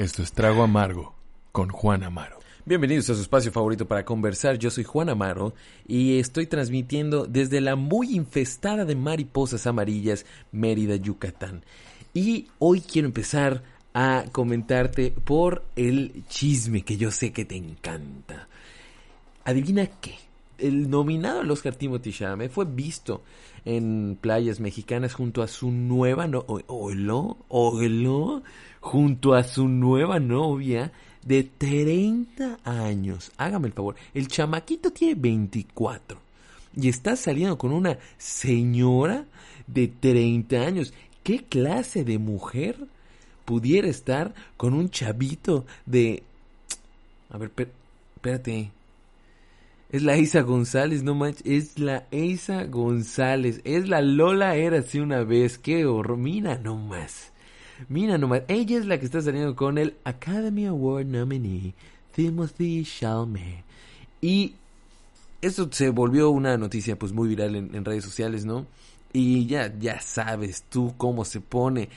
Esto es Trago Amargo con Juan Amaro. Bienvenidos a su espacio favorito para conversar. Yo soy Juan Amaro y estoy transmitiendo desde la muy infestada de mariposas amarillas Mérida, Yucatán. Y hoy quiero empezar a comentarte por el chisme que yo sé que te encanta. Adivina qué. El nominado al Oscar Timothy Chalamet fue visto en playas mexicanas junto a su nueva no oilo, oilo, junto a su nueva novia de 30 años. Hágame el favor, el chamaquito tiene 24 y está saliendo con una señora de 30 años. ¿Qué clase de mujer pudiera estar con un chavito de... A ver, espérate. Es la Isa González, no manches. Es la Isa González. Es la Lola era así una vez. Qué horror. Mira nomás. Mira nomás. Ella es la que está saliendo con el Academy Award nominee Timothy Chalamet. Y eso se volvió una noticia pues muy viral en, en redes sociales, ¿no? Y ya, ya sabes tú cómo se pone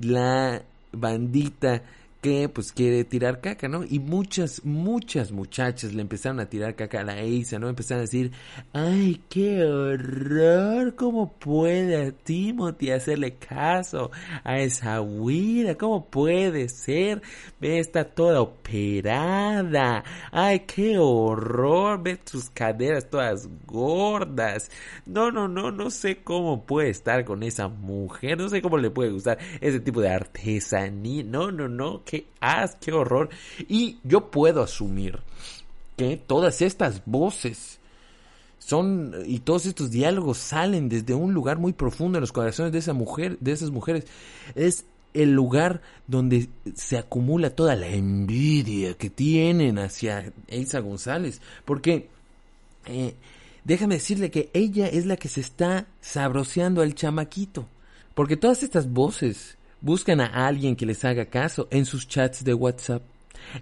la bandita que pues quiere tirar caca, ¿no? Y muchas, muchas muchachas le empezaron a tirar caca a la Isa, ¿no? Empezaron a decir, ay, qué horror, ¿cómo puede Timothy hacerle caso a esa huida? ¿Cómo puede ser? Ve, está toda operada, ay, qué horror, ve sus caderas todas gordas. No, no, no, no sé cómo puede estar con esa mujer, no sé cómo le puede gustar ese tipo de artesanía, no, no, no, qué as, qué horror. Y yo puedo asumir que todas estas voces son y todos estos diálogos salen desde un lugar muy profundo en los corazones de esa mujer, de esas mujeres. Es el lugar donde se acumula toda la envidia que tienen hacia Elsa González, porque eh, déjame decirle que ella es la que se está sabroseando al chamaquito, porque todas estas voces Buscan a alguien que les haga caso en sus chats de WhatsApp,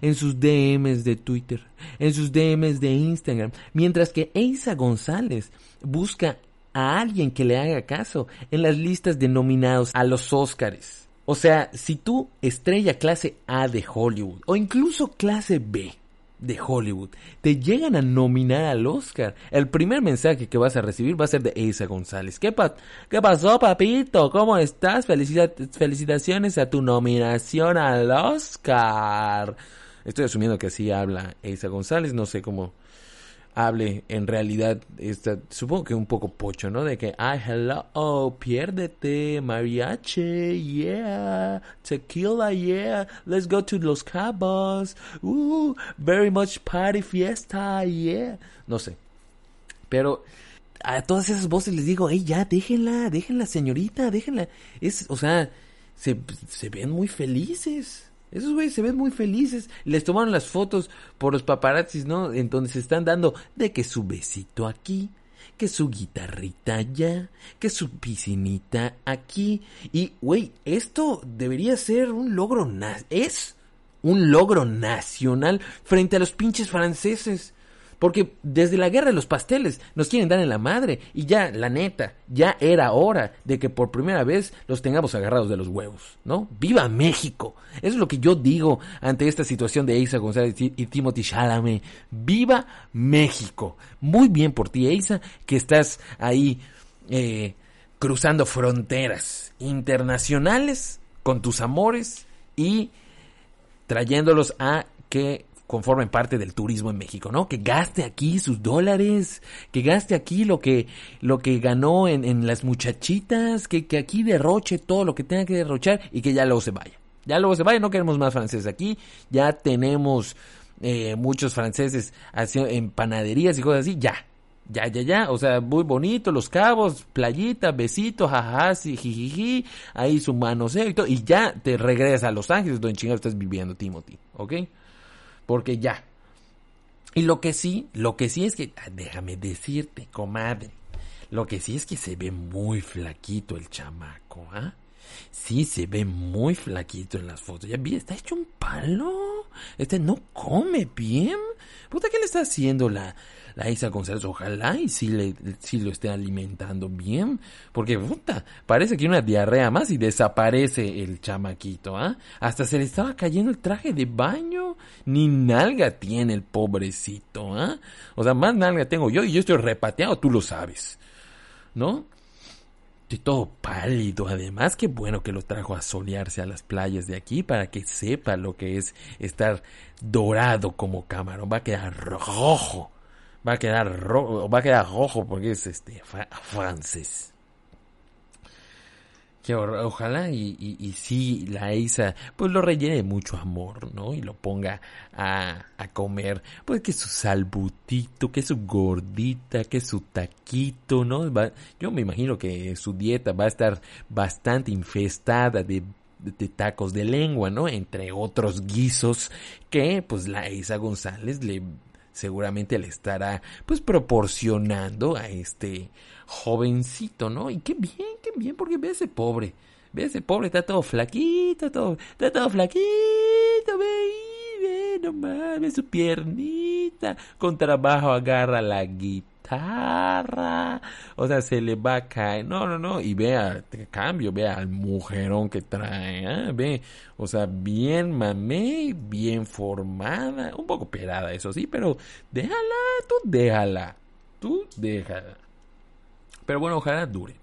en sus DMs de Twitter, en sus DMs de Instagram, mientras que Eisa González busca a alguien que le haga caso en las listas de nominados a los Oscars. O sea, si tú, estrella clase A de Hollywood, o incluso clase B, de Hollywood te llegan a nominar al Oscar, el primer mensaje que vas a recibir va a ser de Isa González. ¿Qué, ¿Qué pasó, papito? ¿Cómo estás? felicitaciones a tu nominación al Oscar. Estoy asumiendo que así habla Isa González, no sé cómo hable en realidad, está, supongo que un poco pocho, ¿no? De que, ay, hello, oh, piérdete, mariachi, yeah, tequila, yeah, let's go to Los Cabos, uh, very much party fiesta, yeah. No sé. Pero a todas esas voces les digo, hey, ya, déjenla, déjenla, señorita, déjenla. Es, o sea, se, se ven muy felices. Esos güeyes se ven muy felices. Les tomaron las fotos por los paparazzis, ¿no? En donde se están dando de que su besito aquí, que su guitarrita allá, que su piscinita aquí. Y, güey, esto debería ser un logro, es un logro nacional frente a los pinches franceses. Porque desde la guerra de los pasteles nos quieren dar en la madre. Y ya, la neta, ya era hora de que por primera vez los tengamos agarrados de los huevos, ¿no? ¡Viva México! Eso es lo que yo digo ante esta situación de Eisa González y Timothy Chalamet. ¡Viva México! Muy bien por ti, Eisa, que estás ahí eh, cruzando fronteras internacionales con tus amores y trayéndolos a que conformen parte del turismo en México, ¿no? Que gaste aquí sus dólares, que gaste aquí lo que, lo que ganó en, en las muchachitas, que, que aquí derroche todo lo que tenga que derrochar y que ya luego se vaya. Ya luego se vaya, no queremos más franceses aquí, ya tenemos eh, muchos franceses en panaderías y cosas así, ya, ya, ya, ya, o sea, muy bonito, los cabos, playita, besitos, jajaja, sí, jijiji, ahí su manoseo y todo, y ya te regresas a Los Ángeles, donde chingado estás viviendo, Timothy, ¿ok? Porque ya. Y lo que sí, lo que sí es que, ah, déjame decirte, comadre, lo que sí es que se ve muy flaquito el chamaco, ¿ah? Sí, se ve muy flaquito en las fotos. Ya vi, está hecho un palo. Este no come bien. Puta, ¿qué le está haciendo la, la Isa González? Ojalá y sí, le, sí lo esté alimentando bien. Porque, puta, parece que una diarrea más y desaparece el chamaquito, ¿ah? Hasta se le estaba cayendo el traje de baño. Ni nalga tiene el pobrecito, ¿ah? O sea, más nalga tengo yo y yo estoy repateado, tú lo sabes. ¿No? Estoy todo pálido. Además, qué bueno que lo trajo a solearse a las playas de aquí para que sepa lo que es estar dorado como camarón. Va a quedar rojo. Va a quedar rojo. Va a quedar rojo porque es este francés. Que ojalá y, y, la Isa pues lo rellene de mucho amor, ¿no? Y lo ponga a, a comer, pues que su salbutito, que su gordita, que su taquito, ¿no? Va, yo me imagino que su dieta va a estar bastante infestada de de tacos de lengua, ¿no? Entre otros guisos que pues la Isa González le seguramente le estará pues proporcionando a este jovencito, ¿no? Y qué bien, qué bien, porque ve ese pobre, ve ese pobre, está todo flaquito, todo, está todo flaquito, ve, ve, no mames, su piernita, con trabajo agarra la guitarra, o sea, se le va a caer, no, no, no, y vea, cambio, vea al mujerón que trae, ¿eh? ve, o sea, bien mamé, bien formada, un poco pelada, eso sí, pero déjala, tú déjala, tú déjala. Pero bueno, ojalá duren.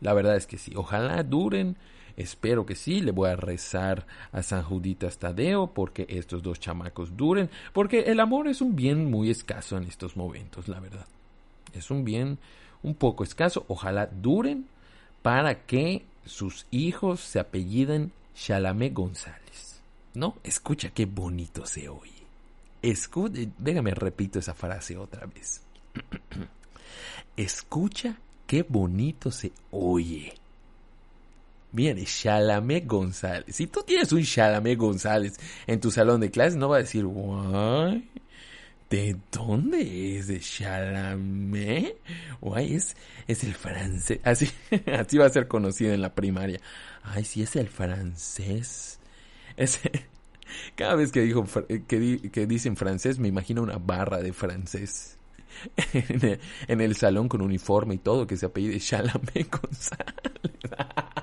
La verdad es que sí, ojalá duren. Espero que sí, le voy a rezar a San Juditas Tadeo porque estos dos chamacos duren, porque el amor es un bien muy escaso en estos momentos, la verdad. Es un bien un poco escaso, ojalá duren para que sus hijos se apelliden Shalamé González. ¿No? Escucha qué bonito se oye. Escucha, déjame repito esa frase otra vez. Escucha qué bonito se oye. Miren, Shalamé González. Si tú tienes un Shalamé González en tu salón de clases, no va a decir, guay, ¿de dónde es? ¿De Shalamé? Guay, es, es el francés. Así, así va a ser conocido en la primaria. Ay, sí, es el francés. Cada vez que, dijo, que, dicen francés, me imagino una barra de francés. en, el, en el salón con uniforme y todo, que se apellide Chalamet González.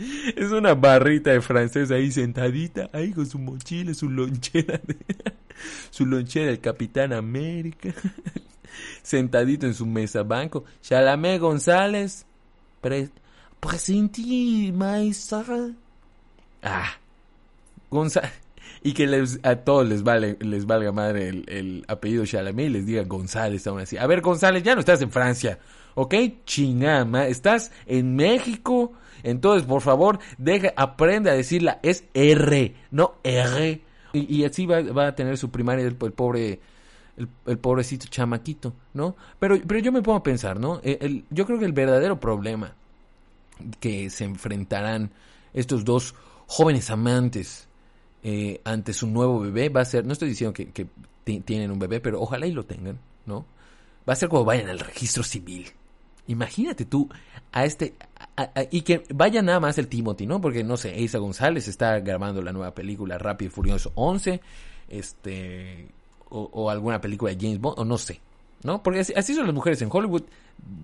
es una barrita de francés ahí sentadita, ahí con su mochila, su lonchera, de, su lonchera del Capitán América, sentadito en su mesa banco. Chalamet González, pre, presentí, maestra. Ah, González y que les, a todos les vale les valga madre el, el apellido Chalamet y les diga González aún así. A ver, González, ya no estás en Francia, ¿ok? Chingama, estás en México, entonces por favor, deja, aprende a decirla, es R, no R. Y, así va, a tener su primaria el, el pobre el, pobrecito chamaquito, ¿no? Pero, pero yo me pongo a pensar, ¿no? El, yo creo que el verdadero problema que se enfrentarán estos dos jóvenes amantes eh, ante su nuevo bebé va a ser, no estoy diciendo que, que tienen un bebé, pero ojalá y lo tengan, ¿no? Va a ser como vayan al registro civil. Imagínate tú a este y que vaya nada más el Timothy, ¿no? Porque no sé, Isa González está grabando la nueva película Rápido y Furioso 11, este o, o, alguna película de James Bond o no sé, ¿no? Porque así, son las mujeres en Hollywood.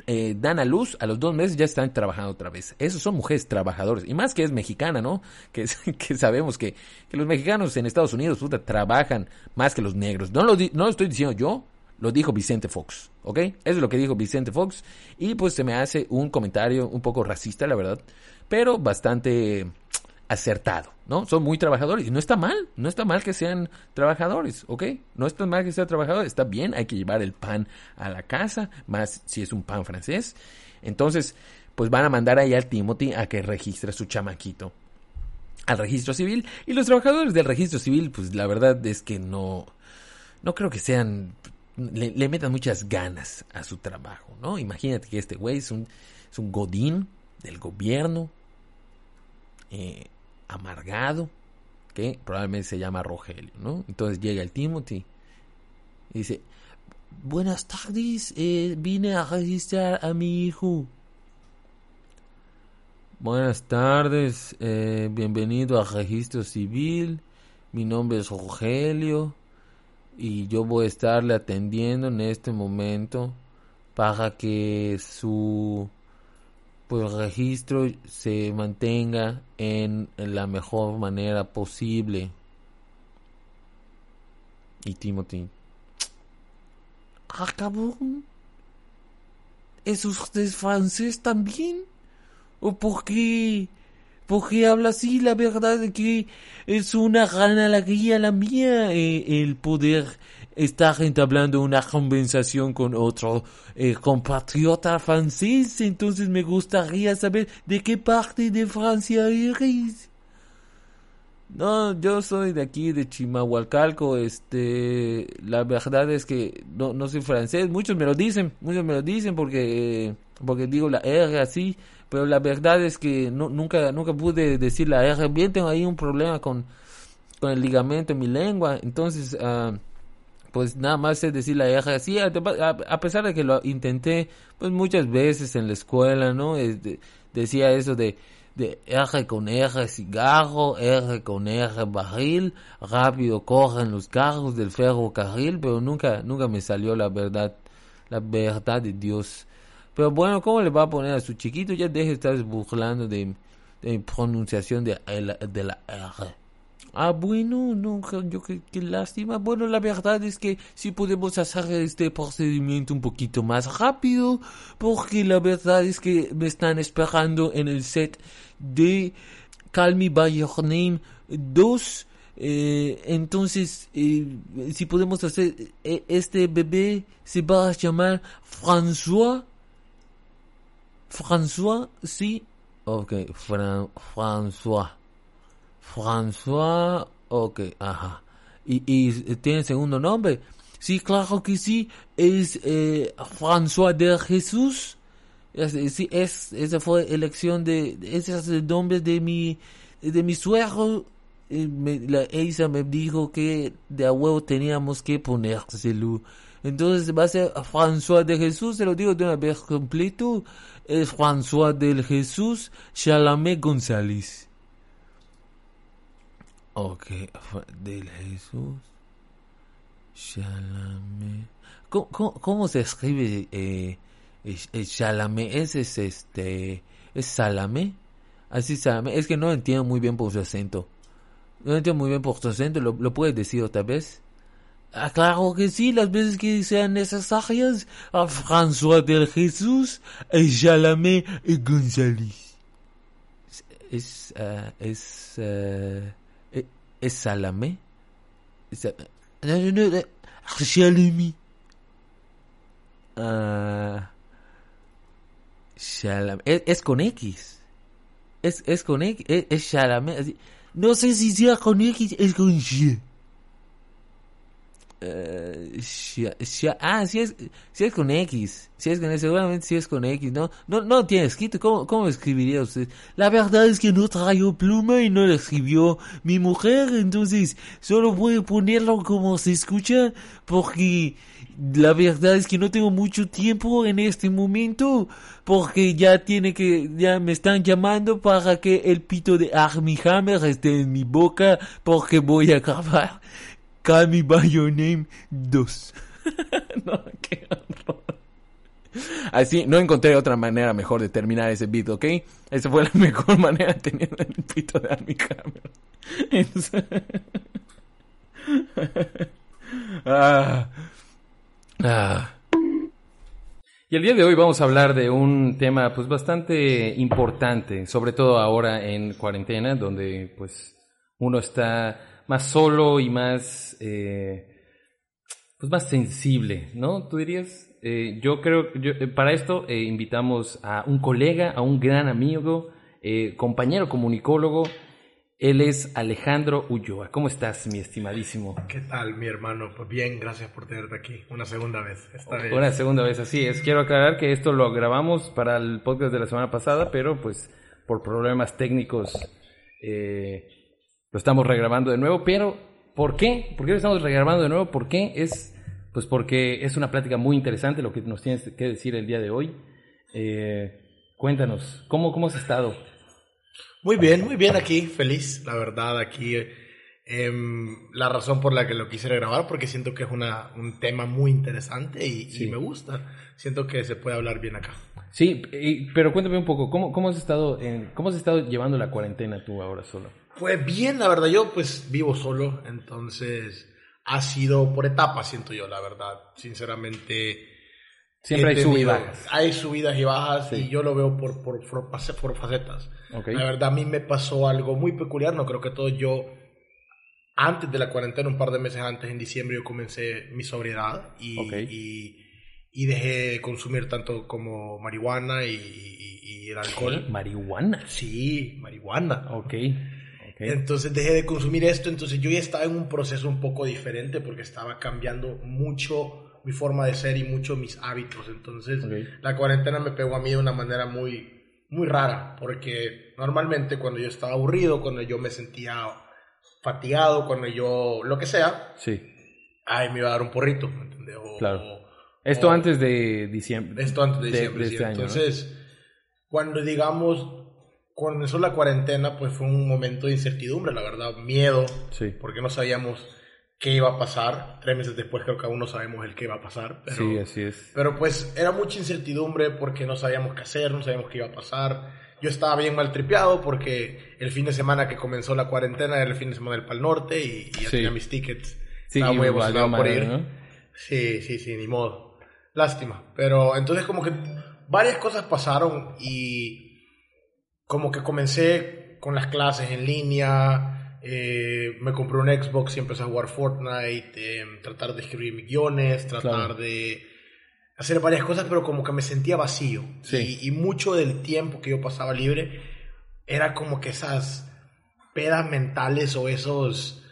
Eh, dan a luz, a los dos meses ya están trabajando otra vez. Esos son mujeres trabajadoras. Y más que es mexicana, ¿no? Que, que sabemos que, que, los mexicanos en Estados Unidos puta, trabajan más que los negros. No lo, no lo estoy diciendo yo, lo dijo Vicente Fox, ¿ok? Eso es lo que dijo Vicente Fox. Y pues se me hace un comentario un poco racista, la verdad. Pero bastante acertado, ¿no? Son muy trabajadores y no está mal, no está mal que sean trabajadores, ¿ok? No está mal que sean trabajadores, está bien, hay que llevar el pan a la casa, más si es un pan francés. Entonces, pues van a mandar ahí al Timothy a que registre su chamaquito al registro civil y los trabajadores del registro civil, pues la verdad es que no, no creo que sean, le, metan muchas ganas a su trabajo, ¿no? Imagínate que este güey es un, es un godín del gobierno, eh, amargado, que probablemente se llama Rogelio, ¿no? Entonces llega el Timothy y dice, buenas tardes, eh, vine a registrar a mi hijo. Buenas tardes, eh, bienvenido al registro civil. Mi nombre es Rogelio y yo voy a estarle atendiendo en este momento para que su pues registro se mantenga en, la mejor manera posible. Y Timothy. Ah, cabrón. ¿Es usted francés también? ¿O por qué? ¿Por qué habla así? La verdad es que es una gran alegría la mía eh, el poder estar entablando una conversación con otro eh, compatriota francés. Entonces me gustaría saber de qué parte de Francia eres. No, yo soy de aquí, de Chimahualcalco. Este, la verdad es que no, no soy francés. Muchos me lo dicen, muchos me lo dicen porque, porque digo la R así. Pero la verdad es que no, nunca, nunca pude decir la R bien. Tengo ahí un problema con, con el ligamento en mi lengua. Entonces, uh, pues nada más es decir la eja así, a, pesar de que lo intenté pues muchas veces en la escuela, ¿no? decía eso de, de eje con eje cigarro, eje con eje barril, rápido corren los carros del ferrocarril, pero nunca, nunca me salió la verdad, la verdad de Dios. Pero bueno, ¿cómo le va a poner a su chiquito? Ya deje de estar burlando de, de pronunciación de, de la R. Ah, bueno, no, yo qué, lástima. Bueno, la verdad es que si podemos hacer este procedimiento un poquito más rápido, porque la verdad es que me están esperando en el set de Call Me By Your Name 2. Eh, entonces, eh, si podemos hacer, eh, este bebé se va a llamar François. François, sí. Ok, François. François, ok, ajá. ¿Y, y tiene segundo nombre? Sí, claro que sí, es eh, François de Jesús. Sí, es, esa fue elección de, ese es el nombre de mi, de mi suegro. Me, la Eisa me dijo que de a huevo teníamos que ponérselo. Entonces va a ser François de Jesús, se lo digo de una vez completo, es François del Jesús Chalamet González. Ok, del Jesús. Shalame. ¿Cómo, cómo, se escribe eh, Shalame? ¿Es, es este. ¿Es Salame? Así Salame. Es que no entiendo muy bien por su acento. No entiendo muy bien por su acento. ¿Lo, lo puedes decir otra vez? Ah, claro que sí, las veces que sean necesarias. A François del Jesús, Shalame y González. Es. Uh, es. Uh, ¿Es Salame? No, no, no. Shalami. Ah. Shalame. Es, es, con X. Es, es con X. Es, es Shalame. No sé si sea con X, es con Y. Uh, ah, si es, si es con X, si es con seguramente si es con X, ¿no? No, no tiene escrito, ¿cómo, cómo escribiría usted? La verdad es que no traigo pluma y no lo escribió mi mujer, entonces solo voy a ponerlo como se escucha, porque la verdad es que no tengo mucho tiempo en este momento, porque ya tiene que, ya me están llamando para que el pito de Armie Hammer esté en mi boca, porque voy a grabar Call Me By Your Name 2. no, qué horror. Así, no encontré otra manera mejor de terminar ese beat, ¿ok? Esa fue la mejor manera de tener el pito de Army ah, ah. Y el día de hoy vamos a hablar de un tema pues bastante importante, sobre todo ahora en cuarentena, donde pues uno está más solo y más, eh, pues más sensible, ¿no? ¿Tú dirías? Eh, yo creo, yo, eh, para esto invitamos a un colega, a un gran amigo, compañero comunicólogo. Él es Alejandro Ulloa. ¿Cómo estás, mi estimadísimo? ¿Qué tal, mi hermano? Pues bien, gracias por tenerte aquí. Una segunda vez. Una segunda vez, así es. Quiero aclarar que esto lo grabamos para el podcast de la semana pasada, pero pues por problemas técnicos eh, lo estamos regrabando de nuevo, pero ¿por qué? ¿Por qué lo estamos regrabando de nuevo? ¿Por qué? Es pues porque es una plática muy interesante lo que nos tienes que decir el día de hoy. Eh, cuéntanos, ¿cómo, ¿cómo has estado? Muy bien, muy bien aquí, feliz, la verdad, aquí Em, la razón por la que lo quise grabar, porque siento que es una, un tema muy interesante y, Sí. y me gusta. Siento que se puede hablar bien acá. Sí, pero cuéntame un poco, ¿cómo, cómo, has estado en, ¿cómo has estado llevando la cuarentena tú ahora solo? Pues bien, la verdad, yo pues vivo solo, entonces ha sido por etapas, siento yo, la verdad. Sinceramente... Siempre hay sub y tenido- bajas. Hay subidas y bajas Sí. y yo lo veo por, por, por, por facetas. Ok. La verdad, a mí me pasó algo muy peculiar, no creo que todo yo, antes de la cuarentena, un par de meses antes, en diciembre, yo comencé mi sobriedad y, Ok. y, y dejé de consumir tanto como marihuana y, y- y el alcohol. Marihuana. Sí, marihuana. Ok. Ok. Entonces dejé de consumir esto, entonces yo ya estaba en un proceso un poco diferente porque estaba cambiando mucho mi forma de ser y mucho mis hábitos. Entonces Ok. la cuarentena me pegó a mí de una manera muy, muy rara, porque normalmente cuando yo estaba aburrido, cuando yo me sentía fatigado, cuando yo lo que sea, Sí, ay, me iba a dar un porrito, ¿me entiendes? O- Claro. o- Esto o- antes de diciembre. esto antes de de- diciembre, de sí. este año, ¿no? Entonces, cuando digamos, cuando comenzó la cuarentena, pues fue un momento de incertidumbre, la verdad, miedo, Sí. porque no sabíamos qué iba a pasar. Tres meses después creo que aún no sabemos el qué iba a pasar. Pero, Sí, así es. pero pues era mucha incertidumbre porque no sabíamos qué hacer, no sabíamos qué iba a pasar. Yo estaba bien mal tripeado porque el fin de semana que comenzó la cuarentena era el fin de semana del Pal Norte y, y ya Sí. tenía mis tickets. Sí, estaba muy emocionado por ir. ¿no? Sí, sí, sí, ni modo. Lástima. Pero entonces como que varias cosas pasaron y como que comencé con las clases en línea, eh, me compré un Xbox y empecé a jugar Fortnite, eh, tratar de escribir guiones, tratar Claro. de hacer varias cosas, pero como que me sentía vacío. Sí. Y, y mucho del tiempo que yo pasaba libre era como que esas pedas mentales o esos...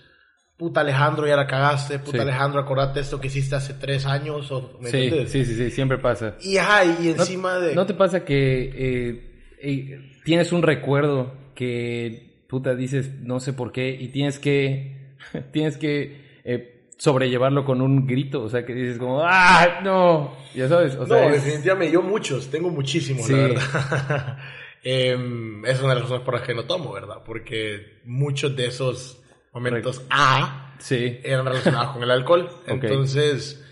Puta Alejandro, ya la cagaste. Puta Sí. Alejandro, acordate esto que hiciste hace tres años. O, ¿me Sí, sí, sí, sí, siempre pasa. Y, ajá, y ¿No- encima de... ¿No te pasa que eh, eh, tienes un recuerdo que puta dices no sé por qué y tienes que tienes que eh, sobrellevarlo con un grito, o sea que dices como ah no, ya sabes, o no, sea, es- definitivamente, yo muchos, tengo muchísimos, Sí. la verdad. Em, es una de las razones por las que no tomo, ¿verdad? Porque muchos de esos momentos A sí, eran relacionados con el alcohol. Entonces,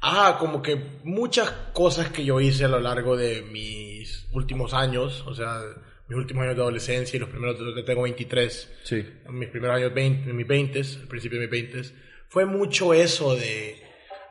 ah, como que muchas cosas que yo hice a lo largo de mis últimos años, o sea, mis últimos años de adolescencia y los primeros tengo 23, sí, mis primeros años 20, en mis 20, al principio de mis 20, fue mucho eso de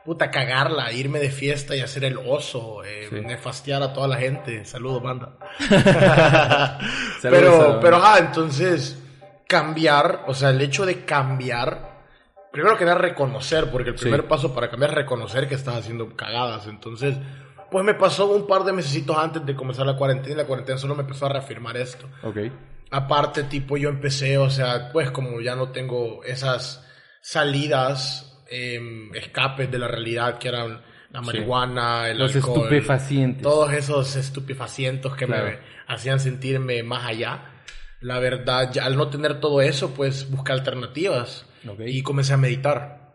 puta cagarla, irme de fiesta y hacer el oso, eh, Sí. nefastear a toda la gente. Saludos, banda. Saludos pero, pero, ah, entonces cambiar, o sea, el hecho de cambiar, primero que nada reconocer, porque el Sí. primer paso para cambiar es reconocer que estás haciendo cagadas. Entonces, pues me pasó un par de mesecitos antes de comenzar la cuarentena y la cuarentena solo me empezó a reafirmar esto. ok, Aparte, tipo, yo empecé, o sea, pues como ya no tengo esas salidas, em, escapes de la realidad que eran la Sí. marihuana, el los alcohol, estupefacientes, todos esos estupefacientes que Claro. me hacían sentirme más allá. La verdad, ya al no tener todo eso, pues busqué alternativas Ok. y comencé a meditar.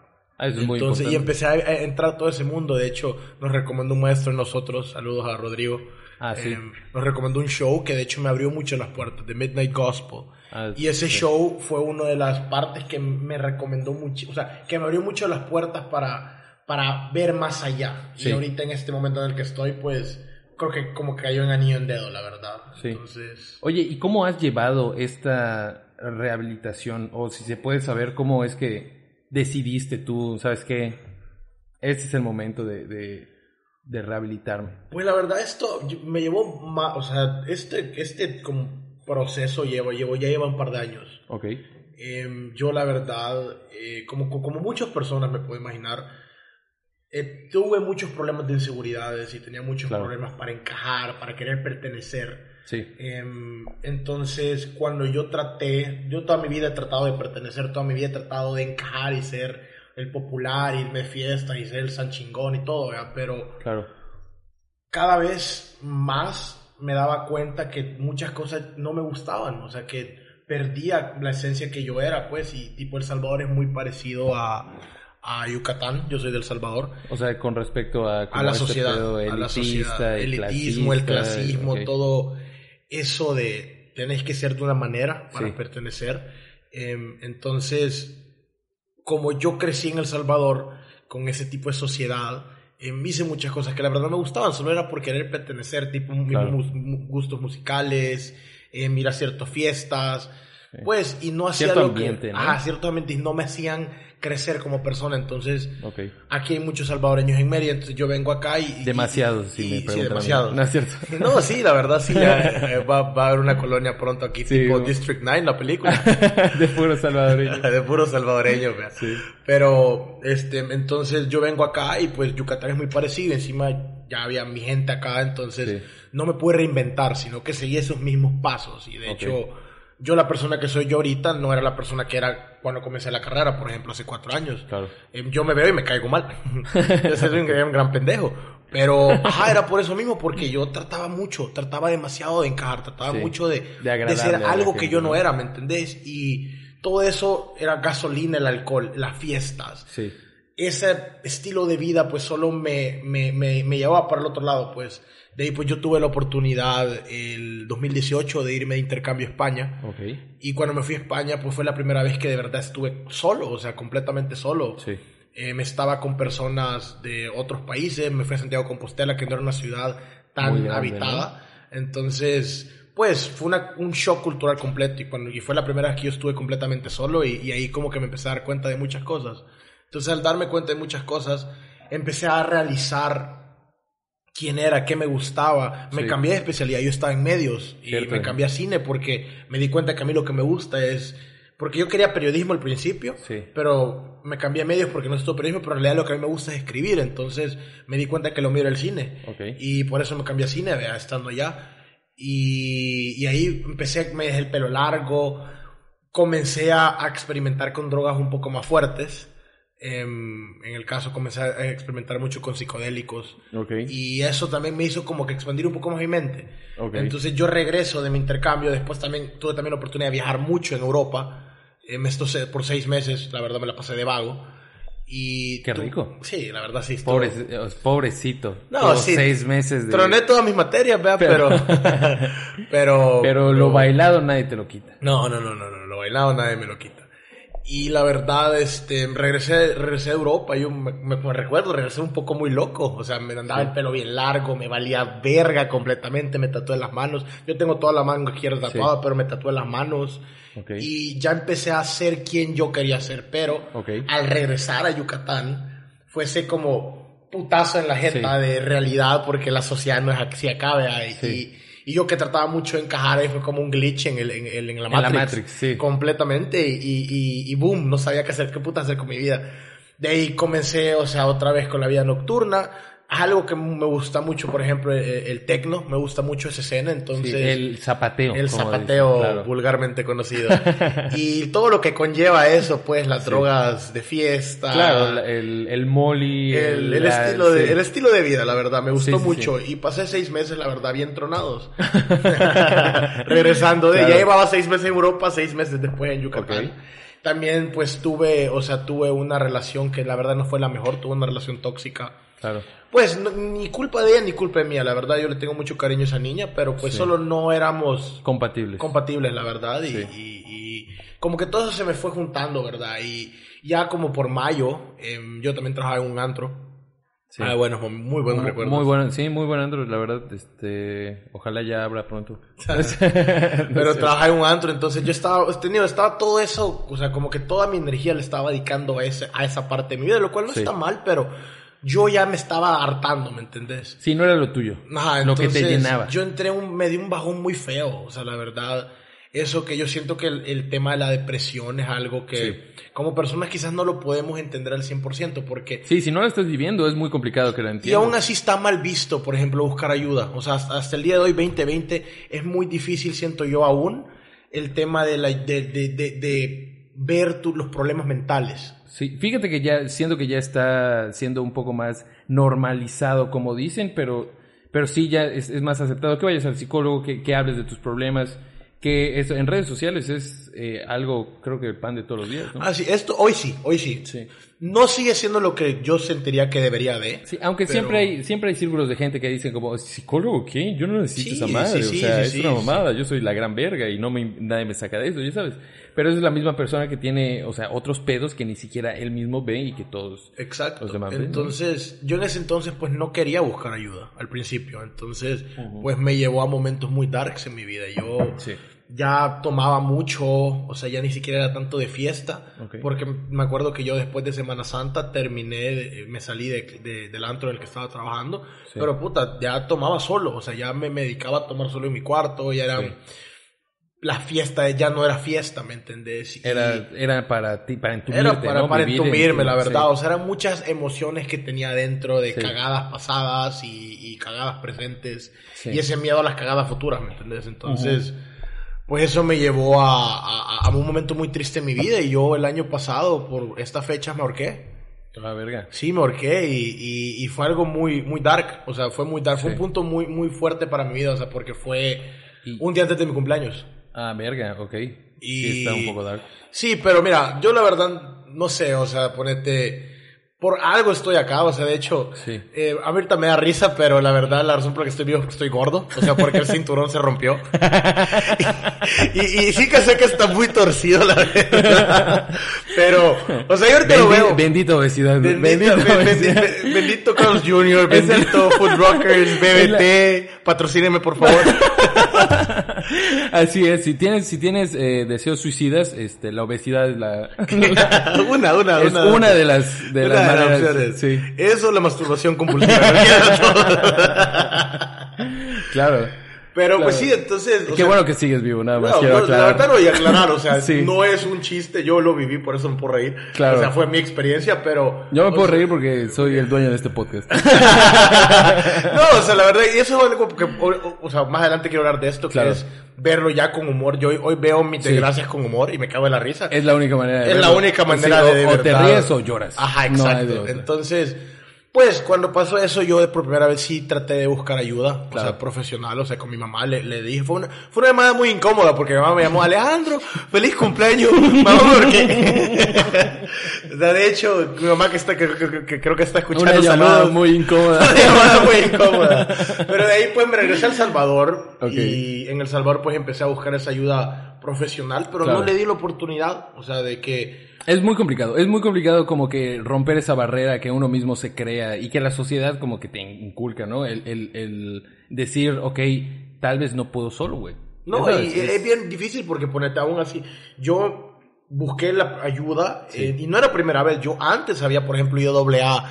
Ah, eso es muy Entonces, y importante. empecé a, a entrar a todo ese mundo. De hecho, nos recomendó un maestro en nosotros, saludos a Rodrigo. Ah, sí. Em, nos recomendó un show que de hecho me abrió mucho las puertas, de Midnight Gospel. Ah, y ese sí. show fue una de las partes que me recomendó mucho, o sea, que me abrió mucho las puertas para, para ver más allá. Sí. Y ahorita en este momento en el que estoy, pues creo que como que cayó en anillo en dedo, la verdad. Sí. Entonces, Oye, ¿y cómo has llevado esta rehabilitación? O si se puede saber cómo es que decidiste tú, ¿sabes qué? Este es el momento de, de, de rehabilitarme. Pues la verdad esto me llevó más, o sea, este, este como proceso llevo, llevo, ya lleva un par de años. Ok, Em, yo la verdad, eh, como, como muchas personas me puedo imaginar, eh, tuve muchos problemas de inseguridades y tenía muchos Claro. problemas para encajar, para querer pertenecer. Sí, Em, entonces, cuando yo traté, yo toda mi vida he tratado de pertenecer, toda mi vida he tratado de encajar y ser el popular, irme de fiesta y ser el san chingón y todo, ¿verdad? pero claro. cada vez más me daba cuenta que muchas cosas no me gustaban, o sea, que perdía la esencia que yo era, pues, y tipo El Salvador es muy parecido a, a Yucatán, yo soy del Salvador, O sea, con respecto a, la este sociedad, a la elitismo, el clasismo, todo eso de tenéis que ser de una manera para Sí. pertenecer. Em, entonces, como yo crecí en El Salvador con ese tipo de sociedad, em, hice muchas cosas que la verdad me gustaban, solo era por querer pertenecer, tipo Claro. gustos musicales, em, ir a ciertas fiestas, pues, y no hacía Cierto lo que- ambiente, ¿no? Ajá, cierto ambiente, y no me hacían crecer como persona, entonces... Ok. Aquí hay muchos salvadoreños en Mérida, entonces yo vengo acá y... Demasiados, si me sí, demasiados. No es cierto. No, sí, la verdad sí, ya, eh, va, va a haber una colonia pronto aquí, Sí, tipo. District 9, la película. de puro salvadoreño. de puro salvadoreño. Sí. Pero, este, entonces yo vengo acá y pues Yucatán es muy parecido, encima ya había mi gente acá, entonces Sí. no me pude reinventar, sino que seguí esos mismos pasos. Y de hecho, yo la persona que soy yo ahorita no era la persona que era cuando comencé la carrera, por ejemplo, hace cuatro años. Claro. Eh, Yo me veo y me caigo mal. yo soy un, un gran pendejo. Pero, ajá, era por eso mismo, porque yo trataba mucho, trataba demasiado de encajar, trataba Sí. mucho de, De de, ser algo que yo no ¿no? era, ¿me entendés? Y todo eso era gasolina, el alcohol, las fiestas. Sí. Ese estilo de vida, pues solo me, me, me, me llevaba para el otro lado, pues. De ahí, pues yo tuve la oportunidad el 2018 de irme de intercambio a España. Ok. Y cuando me fui a España, pues fue la primera vez que de verdad estuve solo, o sea, completamente solo. Sí. Eh, me estaba con personas de otros países, me fui a Santiago Compostela, que no era una ciudad tan grande, habitada. Entonces, pues fue una- un shock cultural completo y, cuando, y fue la primera vez que yo estuve completamente solo y, y ahí como que me empecé a dar cuenta de muchas cosas. Entonces, al darme cuenta de muchas cosas, empecé a realizar quién era, qué me gustaba. Me Sí. cambié de especialidad, yo estaba en medios y Cierto. me cambié a cine porque me di cuenta que a mí lo que me gusta es... Porque yo quería periodismo al principio, Sí. pero me cambié a medios porque no estudio periodismo, pero en realidad lo que a mí me gusta es escribir, entonces me di cuenta que lo mío era el cine. Ok. Y por eso me cambié a cine, estando allá. Y, y ahí empecé, me dejé el pelo largo, comencé a, a experimentar con drogas un poco más fuertes. Em, en el caso comencé a experimentar mucho con psicodélicos. Ok. Y eso también me hizo como que expandir un poco más mi mente. Ok. Entonces yo regreso de mi intercambio, después también tuve también la oportunidad de viajar mucho en Europa. Eh, me estuve por seis meses, la verdad me la pasé de vago. Y Qué tu- rico. Sí, la verdad sí. estuvo- Pobre, eh, pobrecito. No, sí. seis meses de... Troné todas mis materias, vea, pero... pero... Pero lo bailado nadie te lo quita. No, no, no, no, no, lo bailado nadie me lo quita. Y la verdad, este, regresé, regresé a Europa, yo me, recuerdo, regresé un poco muy loco, o sea, me andaba el pelo bien largo, me valía verga completamente, me tatué las manos, yo tengo toda la manga izquierda tatuada, pero me tatué las manos, Ok. y ya empecé a ser quien yo quería ser, pero Ok. al regresar a Yucatán, fuese como putazo en la jeta Sí. de realidad, porque la sociedad no es así acá, vea, y, Sí. Y yo que trataba mucho de encajar ahí fue como un glitch en, el, en, el- en la En la Matrix. Matrix, sí. Completamente. Y, y, y boom, no sabía qué hacer, qué puta hacer con mi vida. De ahí comencé, o sea, otra vez con la vida nocturna. Algo que me gusta mucho, por ejemplo, el, el tecno. Me gusta mucho esa escena, entonces... Sí, el zapateo. El zapateo dicen, claro. vulgarmente conocido. y todo lo que conlleva eso, pues, las drogas de fiesta. Claro, la- el, el molly. El, el la- estilo de, sí. el estilo de vida, la verdad, me gustó mucho. Y pasé seis meses, la verdad, bien tronados. Regresando de, Claro. ya llevaba seis meses en Europa, seis meses después en Yucatán. También, pues, tuve, o sea, tuve una relación que la verdad no fue la mejor, tuve una relación tóxica. Claro. Pues, no- ni culpa de ella ni culpa de mía, la verdad, yo le tengo mucho cariño a esa niña, pero pues Sí. solo no éramos Compatibles. compatibles, la verdad, y, Sí. y- y como que todo eso se me fue juntando, ¿verdad? Y ya como por mayo, em, yo también trabajaba en un antro. Sí. Ah, bueno, muy buenos muy, recuerdos. muy bueno, sí, muy buen Android, la verdad. Este, ojalá ya abra pronto. Pero trabajaba en un antro, entonces yo estaba, tenido, estaba todo eso, o sea, como que toda mi energía le estaba dedicando a, ese, a esa parte de mi vida, lo cual no Sí. está mal, pero yo ya me estaba hartando, ¿me entendés? Sí, no era lo tuyo. Ajá, lo que te entonces, llenaba. Yo entré un, me di un bajón muy feo, o sea, la verdad, eso que yo siento que el, el tema de la depresión es algo que como personas quizás no lo podemos entender al 100%, porque... Sí, si no lo estás viviendo es muy complicado que lo Y entiendas. aún así está mal visto, por ejemplo, buscar ayuda. O sea, hasta, hasta el día de hoy, 2020, es muy difícil, siento yo aún, el tema de, la, de, de, de, de ver tu- los problemas mentales. Sí, fíjate que ya siento que ya está siendo un poco más normalizado, como dicen, pero, pero sí ya es, es más aceptado que vayas al psicólogo, que, que hables de tus problemas, Que eso, en redes sociales es eh, algo, creo que el pan de todos los días, ¿no? Ah, sí, esto, hoy sí, hoy sí. Sí. No sigue siendo lo que yo sentiría que debería de. Sí, aunque Pero- siempre hay siempre hay círculos de gente que dicen como psicólogo qué yo no necesito Sí, esa madre sí, o sea es una mamada yo soy la gran verga y no me nadie me saca de eso ya sabes pero es la misma persona que tiene o sea otros pedos que ni siquiera él mismo ve y que todos Exacto. Los demás ven, ¿no? entonces, yo en ese entonces pues no quería buscar ayuda al principio. Entonces, pues me llevó a momentos muy darks en mi vida. Yo Sí. Ya tomaba mucho, o sea, ya ni siquiera era tanto de fiesta. Ok. Porque me acuerdo que yo después de Semana Santa terminé, de- me salí de, de- del antro en el que estaba trabajando. Sí. Pero puta, ya tomaba solo, o sea, ya me, me dedicaba a tomar solo en mi cuarto, ya era... Sí. La fiesta ya no era fiesta, ¿me entendés? Y- era era para ti para entumirte era para, ¿no? para Vivir en entumirme, tu- la verdad. sí. O sea, eran muchas emociones que tenía dentro de cagadas pasadas y, y cagadas presentes. Y ese miedo a las cagadas futuras, ¿me entendés? Entonces, pues eso me llevó a, a- a un momento muy triste en mi vida. Y yo el año pasado, por esta fecha, me ahorqué. la verga Sí, me ahorqué y, y- y fue algo muy, muy dark. O sea, fue muy dark. Fue un punto muy, muy fuerte para mi vida. O sea, porque fue Y- un día antes de mi cumpleaños. ah verga ok Y- sí está un poco dark Sí, pero mira, yo la verdad no sé, o sea, ponete. Por algo estoy acá, o sea, de hecho, Sí. eh, a mí ahorita me da risa, pero la verdad la razón por la que estoy vivo es que estoy gordo, o sea, porque el cinturón se rompió. y, y sí que sé que está muy torcido, la verdad. Pero, o sea, yo ahorita lo Bendi- veo. bendita obesidad Bendito, bendita ben- obesidad. ben- bendito Carlos Jr., bendito Food Rockers, BBT, patrocíneme por favor. Así es, si tienes, si tienes eh, deseos suicidas, este, la obesidad es la, una, una, es una de las, de Una las de las maneras. opciones. Sí, Eso, la masturbación compulsiva. claro. Pero pues sí, entonces. Qué sea, bueno que sigues vivo, nada más no, quiero no, la verdad no a aclarar, o sea, Sí. no es un chiste, yo lo viví, por eso me puedo reír. Claro. O sea, fue mi experiencia, pero. Yo me puedo sea, reír porque soy el dueño de este podcast. no, o sea, la verdad, y eso es algo que, o, sea, más adelante quiero hablar de esto, Claro. que es verlo ya con humor. Yo hoy, hoy veo mis Sí. desgracias con humor y me cago en la risa. Es la única manera de Es la única manera Sí, o- de, de O te ríes o lloras. Ajá, exacto. Entonces, pues cuando pasó eso, yo por primera vez sí traté de buscar ayuda, o sea, profesional, o sea, con mi mamá le, le dije, fue una, fue una llamada muy incómoda porque mi mamá me llamó, Alejandro, feliz cumpleaños, mamá, porque, de hecho, mi mamá que está, que, que- que creo que está escuchando, Una llamada saludos. muy incómoda. Una llamada muy incómoda. Pero de ahí pues me regresé a El Salvador y en El Salvador pues empecé a buscar esa ayuda profesional, pero Claro. no le di la oportunidad, o sea, de que Es muy complicado, es muy complicado como que romper esa barrera que uno mismo se crea y que la sociedad como que te inculca, ¿no? El, el, el decir, ok, tal vez no puedo solo, güey. No, y es, es- bien difícil porque ponete aún así. Yo busqué la ayuda Sí. eh, y no era primera vez. Yo antes había, por ejemplo, ido doble A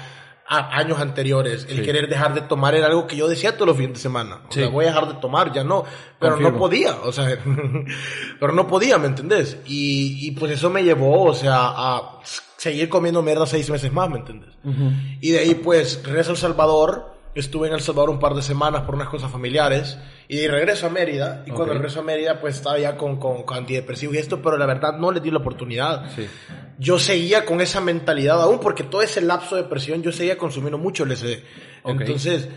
a años anteriores. El Sí. querer dejar de tomar era algo que yo decía todos los fines de semana. O Sí. sea, voy a dejar de tomar, ya no. Pero Confirmo. no podía, o sea, pero no podía, ¿me entendés? Y, y pues eso me llevó, o sea, a seguir comiendo mierda seis meses más, ¿me entendés? Y de ahí pues regreso a El Salvador. Estuve en El Salvador un par de semanas por unas cosas familiares. Y de regreso a Mérida. Y cuando regreso a Mérida pues estaba ya con, con, con antidepresivos y esto. Pero la verdad no le di la oportunidad. Sí. Yo seguía con esa mentalidad aún porque todo ese lapso de depresión yo seguía consumiendo mucho LSD. Ok. Entonces...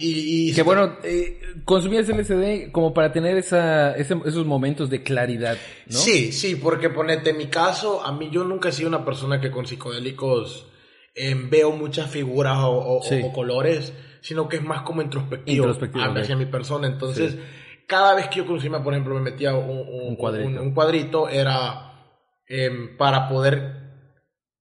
Y, y Que bueno, eh, consumías LSD como para tener esa, ese- esos momentos de claridad, ¿no? Sí, sí, porque ponete, en mi caso, a mí yo nunca he sido una persona que con psicodélicos eh, veo muchas figuras o, o- Sí. o colores, sino que es más como introspectivo, Introspectivo, hacia ok. hacia mi persona. Entonces, cada vez que yo consumía, por ejemplo, me metía un, un- Un cuadrito. un- cuadrito, era em, para poder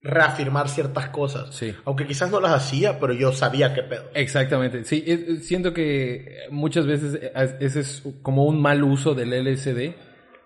reafirmar ciertas cosas. Sí. Aunque quizás no las hacía, pero yo sabía qué pedo. Exactamente, sí, es- es- siento que muchas veces eh, ese es como un mal uso del LSD,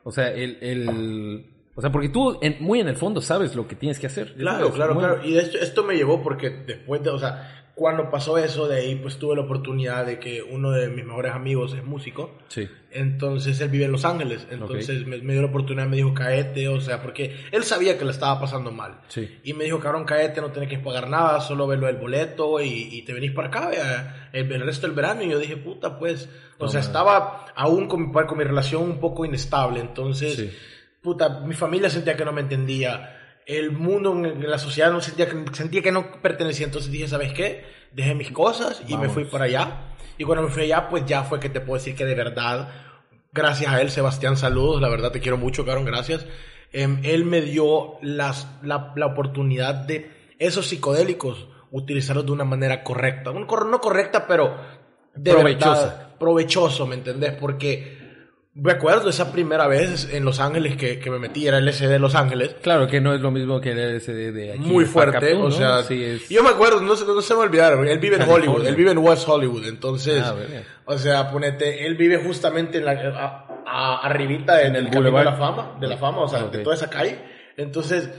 o sea, el, el o sea, porque tú en- muy en el fondo sabes lo que tienes que hacer. Claro, ¿sabes? claro, claro. Y hecho, esto me llevó porque después de, o sea, cuando pasó eso, de ahí pues tuve la oportunidad de que uno de mis mejores amigos es músico. Sí, Entonces él vive en Los Ángeles. Entonces me, me dio la oportunidad, me dijo caete, o sea, porque él sabía que le estaba pasando mal. sí, Y me dijo, cabrón, caete, no tenés que pagar nada, solo verlo del boleto y, y te venís para acá vea, el, el resto del verano. Y yo dije, puta, pues, o sea, Toma. estaba aún con, mi- con mi relación un poco inestable. Entonces, Sí. Puta, mi familia sentía que no me entendía. El mundo, la sociedad, no sentía que, sentía que no pertenecía. Entonces dije, ¿sabes qué? Dejé mis cosas y me fui para allá. Y cuando me fui allá, pues ya fue que te puedo decir que de verdad gracias a él, Sebastián, saludos, la verdad te quiero mucho, cabrón, gracias. Em, él me dio las, la, la oportunidad de esos psicodélicos utilizarlos de una manera correcta. No correcta, pero de Provechosa. verdad, provechoso, ¿me entendés? Porque me acuerdo esa primera vez en Los Ángeles que, que me metí, era el LSD de Los Ángeles. Claro que no es lo mismo que el LSD de aquí. Muy de fuerte, Pacapú, o sea, Sí, es... yo me acuerdo, no se, no se me olvidaron, él vive en California. Hollywood, él vive en West Hollywood, entonces, Ah, o sea, ponete, él vive justamente en la, a- a- arribita en el, camino de Boulevard. la fama, de la fama, o sea, de toda esa calle, entonces,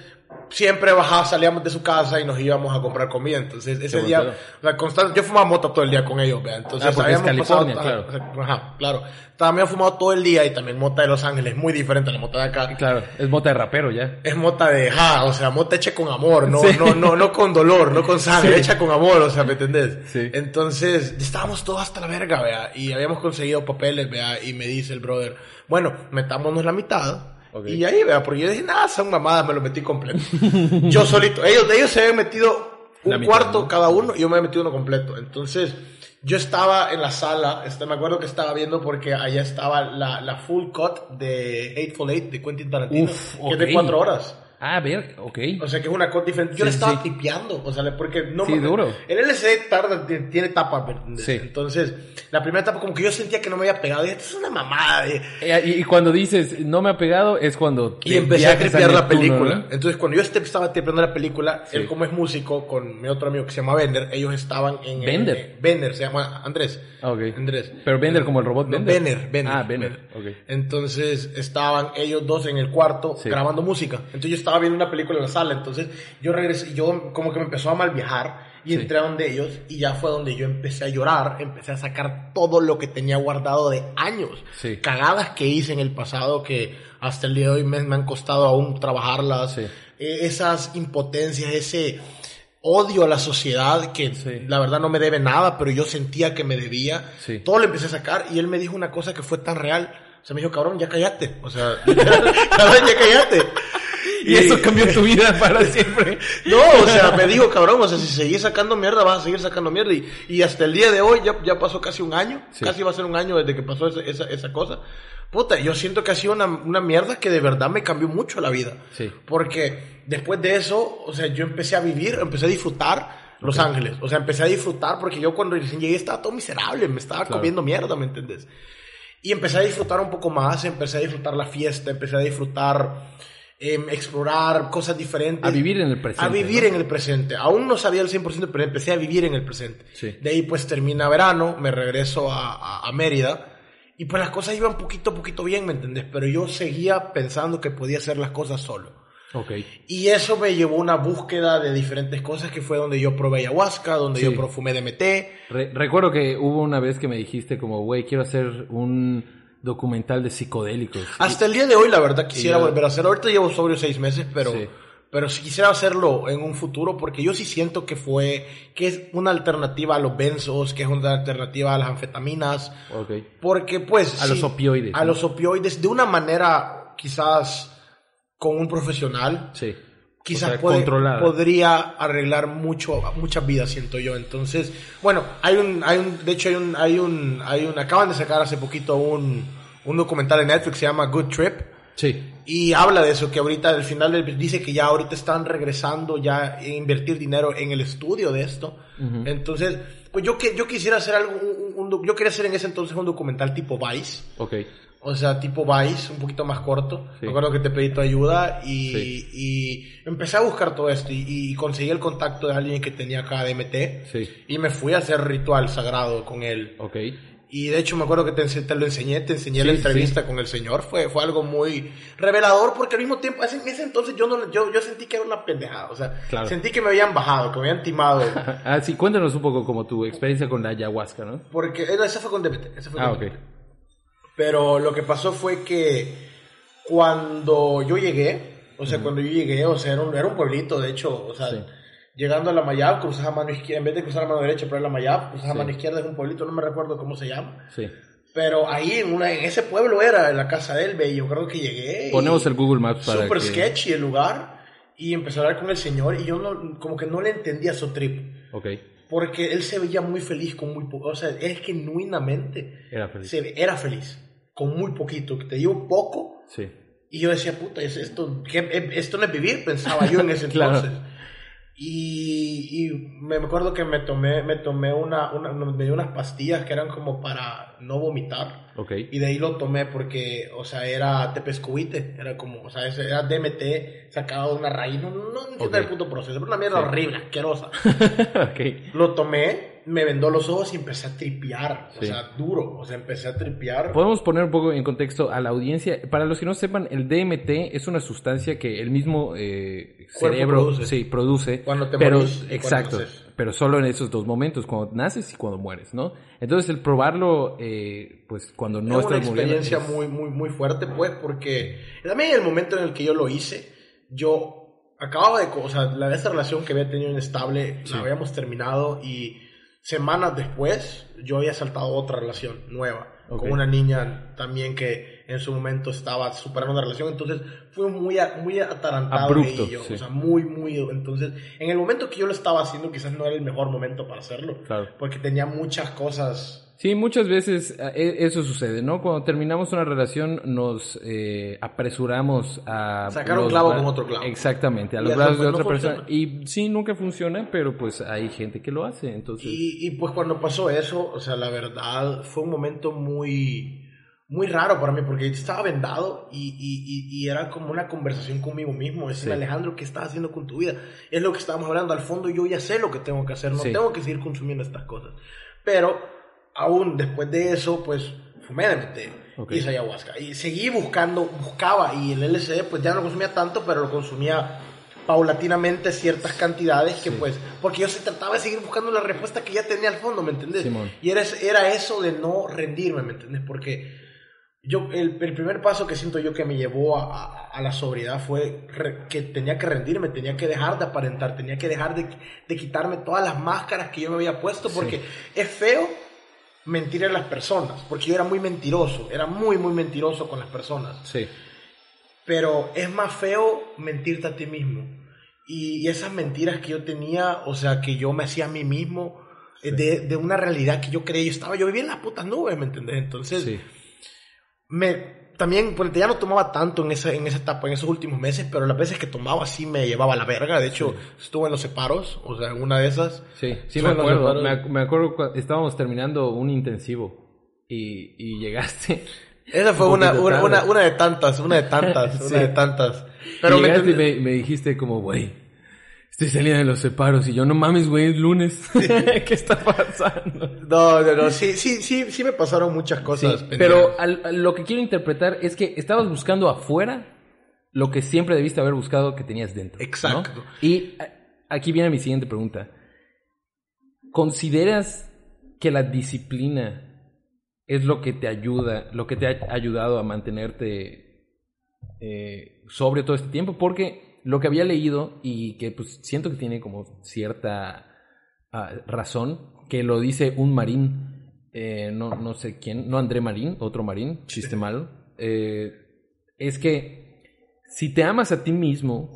siempre bajaba, salíamos de su casa y nos íbamos a comprar comida, entonces, ese día, o sea, constante, yo fumaba mota todo el día con ellos, vea, entonces, Ah, porque es habíamos California, pasado- claro. ajá, claro, también fumado todo el día y también mota de Los Ángeles, muy diferente a la mota de acá, Claro, es mota de rapero ya. es mota de ja, o sea, mota hecha con amor, no, Sí. no, no, no con dolor, no con sangre, Sí. hecha con amor, o sea, ¿me entendés? Sí. Entonces, estábamos todos hasta la verga, vea, y habíamos conseguido papeles, vea, y me dice el brother, bueno, metámonos la mitad. Ok. Y ahí, vea, porque yo dije, nada, son mamadas, me lo metí completo. yo solito, ellos, ellos se habían metido un mitad, cuarto ¿no? cada uno y yo me había metido uno completo. Entonces, yo estaba en la sala, este, me acuerdo que estaba viendo porque allá estaba la, la full cut de Hateful Eight de Quentin Tarantino, Uf, que es de cuatro horas. Ah, ver, ok. O sea, que es una cut diferente. Yo Sí, le estaba sí. tipeando, o sea, porque no Sí, me- duro. El LCD tarda, tiene, etapa. Sí. Entonces, la primera etapa como que yo sentía que no me había pegado. Dije, esto es una mamada. de- Eh, Y, y cuando dices no me ha pegado es cuando Y te empecé a tripear la película. ¿no? Entonces, cuando yo este- estaba tripeando la película, él como es músico, con mi otro amigo que se llama Bender, ellos estaban en... ¿Bender? eh, Bender, se llama Andrés. Ah, ok. Andrés. Pero Bender como el robot No, Bender. Benner, Ah, Benner, ok. Entonces estaban ellos dos en el cuarto grabando música. Entonces yo estaba viendo una película en la sala. Entonces yo regresé, yo como que me empezó a mal viajar y Sí. entré a donde ellos y ya fue donde yo empecé a llorar, empecé a sacar todo lo que tenía guardado de años. Sí. Cagadas que hice en el pasado que hasta el día de hoy me, me han costado aún trabajarlas. Sí. Eh, esas impotencias, ese odio a la sociedad que Sí. la verdad no me debe nada, pero yo sentía que me debía. Sí. Todo lo empecé a sacar y él me dijo una cosa que fue tan real. O sea, me dijo, cabrón, ya cállate. O sea, cabrón, ya cállate. Y eso cambió tu vida para siempre. No, o sea, me dijo, cabrón, o sea, si seguís sacando mierda, vas a seguir sacando mierda. Y, y hasta el día de hoy, ya, ya pasó casi un año, Sí. casi va a ser un año desde que pasó esa, esa, esa cosa. Puta, yo siento que ha sido una, una mierda que de verdad me cambió mucho la vida. Sí. Porque después de eso, o sea, yo empecé a vivir, empecé a disfrutar Los Ángeles. O sea, empecé a disfrutar porque yo cuando recién llegué estaba todo miserable, me estaba Claro. comiendo mierda, ¿me entiendes? Y empecé a disfrutar un poco más, empecé a disfrutar la fiesta, empecé a disfrutar, em, explorar cosas diferentes. A vivir en el presente, A vivir ¿no? en el presente. Aún no sabía el 100%, pero empecé a vivir en el presente. Sí. De ahí pues termina verano, me regreso a, a- a Mérida. Y pues las cosas iban poquito a poquito bien, ¿me entendés? Pero yo seguía pensando que podía hacer las cosas solo. Ok. Y eso me llevó a una búsqueda de diferentes cosas que fue donde yo probé ayahuasca, donde Sí. yo profumé DMT. Re- recuerdo que hubo una vez que me dijiste como, güey, quiero hacer un documental de psicodélicos. Hasta el día de hoy, la verdad, quisiera yo- volver a hacer. Ahorita llevo sobrio seis meses, pero, Sí. pero si quisiera hacerlo en un futuro, porque yo sí siento que fue, que es una alternativa a los benzos, que es una alternativa a las anfetaminas, Ok. porque pues... A los opioides, A ¿no? los opioides, de una manera quizás con un profesional, Sí. Quizás O sea, puede- podría arreglar mucho muchas vidas siento yo. Entonces bueno hay un hay un de hecho hay un hay un hay un acaban de sacar hace poquito un un documental en Netflix que se llama Good Trip. Sí. y habla de eso que ahorita al final dice que ya ahorita están regresando ya a invertir dinero en el estudio de esto. Entonces pues yo que yo quisiera hacer algo un- un- yo quería hacer en ese entonces un documental tipo Vice. Ok. O sea, tipo Vice, un poquito más corto. Sí. Me acuerdo que te pedí tu ayuda y, Sí. y empecé a buscar todo esto y, y conseguí el contacto de alguien que tenía acá DMT Sí. y me fui a hacer ritual sagrado con él. Ok. Y de hecho me acuerdo que te, te lo enseñé, te enseñé la Sí, entrevista con el señor. Fue, fue algo muy revelador porque al mismo tiempo, en ese entonces yo, no, yo, yo sentí que era una pendejada. O sea, Claro. sentí que me habían bajado, que me habían timado. Ah, sí, cuéntanos un poco como tu experiencia con la ayahuasca, ¿no? Porque eh, no, esa fue con DMT. esa fue Ah, con ok. DMT. Pero lo que pasó fue que cuando yo llegué, o sea, cuando yo llegué, o sea, era un, era un pueblito, de hecho, o sea, Sí. llegando a la Mayab, cruzas a mano izquierda, en vez de cruzar a mano derecha, pero a la Mayab, cruzas a Sí. mano izquierda, es un pueblito, no me recuerdo cómo se llama. Sí. Pero ahí, en, una, en ese pueblo era, en la casa de él, ve, y yo creo que llegué. Ponemos el Google Maps para Super que... sketchy el lugar, y empecé a hablar con el señor, y yo no, como que no le entendía su trip. Ok. Porque él se veía muy feliz con muy poco, o sea, él genuinamente Era feliz. se era feliz. Con muy poquito, que te dio poco. Sí. Y yo decía, puta, ¿es esto, qué- esto no es vivir, pensaba yo en ese Claro. entonces. Y, y me acuerdo que me tomé, me tomé una, una, me dio unas pastillas que eran como para no vomitar. Ok. Y de ahí lo tomé porque, o sea, era tepescuite, era como, o sea, era DMT sacado de una raíz, no, no entiendo Ok. el puto proceso, pero una mierda Sí. horrible, asquerosa. ok. Lo tomé, me vendó los ojos y empecé a tripear, o Sí. sea, duro, o sea, empecé a tripear. Podemos poner un poco en contexto a la audiencia. Para los que no sepan, el DMT es una sustancia que el mismo eh, cerebro produce. sí, produce. Cuando te pero, morís cuando Exacto. naces. Pero solo en esos dos momentos, cuando naces y cuando mueres, ¿no? Entonces, el probarlo, eh, pues cuando no es una estás muriendo. experiencia es- muy, muy, muy fuerte, pues, porque también en el momento en el que yo lo hice, yo acababa de, o sea, la, esa relación que había tenido inestable, Sí. la habíamos terminado y semanas después yo había saltado otra relación nueva, con una niña también que en su momento estaba superando una relación, entonces fue muy, muy atarantado Abrupto, sí. o sea, muy, muy, entonces, en el momento que yo lo estaba haciendo quizás no era el mejor momento para hacerlo, Claro. porque tenía muchas cosas Sí, muchas veces eh, e- eso sucede, ¿no? Cuando terminamos una relación nos eh, apresuramos a... Sacar un clavo con otro clavo. Exactamente, a los brazos de no otra persona. funciona. Y sí, nunca funciona, pero pues hay gente que lo hace, entonces... Y, y, pues cuando pasó eso, o sea, la verdad fue un momento muy, muy raro para mí porque estaba vendado y, y, y, y era como una conversación conmigo mismo. Es Sí. Alejandro, ¿qué estás haciendo con tu vida? Es lo que estábamos hablando. Al fondo yo ya sé lo que tengo que hacer, no Sí. tengo que seguir consumiendo estas cosas. Pero aún después de eso, pues fumé DMT. Ok. Hice ayahuasca. Y seguí buscando, buscaba. Y el LSD, pues ya no lo consumía tanto, pero lo consumía paulatinamente ciertas cantidades que Sí. pues porque yo se trataba de seguir buscando la respuesta que ya tenía al fondo, ¿me entendés? Simón. Y era, era eso de no rendirme, ¿me entendés? Porque yo, el, el primer paso que siento yo que me llevó a, a- a la sobriedad fue re- que tenía que rendirme, tenía que dejar de aparentar, tenía que dejar de, de quitarme todas las máscaras que yo me había puesto, porque es feo mentir a las personas, porque yo era muy mentiroso, era muy, muy mentiroso con las personas Sí. pero es más feo mentirte a ti mismo. Y, y esas mentiras que yo tenía, o sea, que yo me hacía a mí mismo, eh, de, de una realidad que yo creía, yo estaba, yo vivía en las putas nubes, ¿me entendés? Entonces, Sí. me, también, pues ya no tomaba tanto en esa, en esa etapa, en esos últimos meses, pero las veces que tomaba sí me llevaba a la verga. De hecho, estuve en los separos, o sea, en una de esas. Sí, sí me acuerdo. Me, ac- me acuerdo cuando estábamos terminando un intensivo y, y llegaste. Esa fue Un una, una, una, una de tantas, una de tantas, Sí. una de tantas. Pero me y me, me dijiste como, güey, estoy saliendo de los separos y yo, no mames, güey, es lunes. ¿Qué está pasando? No, no, no, sí, sí, sí, sí me pasaron muchas cosas. pero al- a lo que quiero interpretar es que estabas buscando afuera lo que siempre debiste haber buscado que tenías dentro. ¿no? Exacto. Y aquí viene mi siguiente pregunta. ¿Consideras que la disciplina es lo que te ayuda, lo que te ha ayudado a mantenerte eh, sobre todo este tiempo? Porque lo que había leído y que pues siento que tiene como cierta ah, razón, que lo dice un marín, eh, no, no sé quién, no André Marín, otro marín, chiste malo, eh, es que si te amas a ti mismo,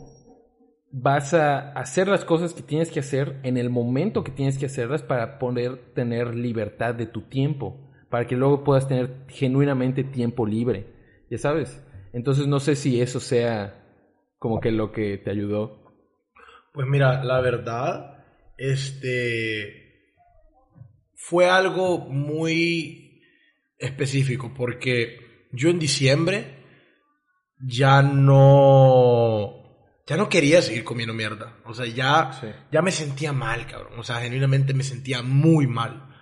vas a hacer las cosas que tienes que hacer en el momento que tienes que hacerlas para poder tener libertad de tu tiempo, para que luego puedas tener genuinamente tiempo libre, ya sabes. Entonces no sé si eso sea como que lo que te ayudó. Pues mira, la verdad, este fue algo muy específico porque yo en diciembre ya no ya no quería seguir comiendo mierda, o sea, ya Sí. ya me sentía mal, cabrón, o sea, genuinamente me sentía muy mal.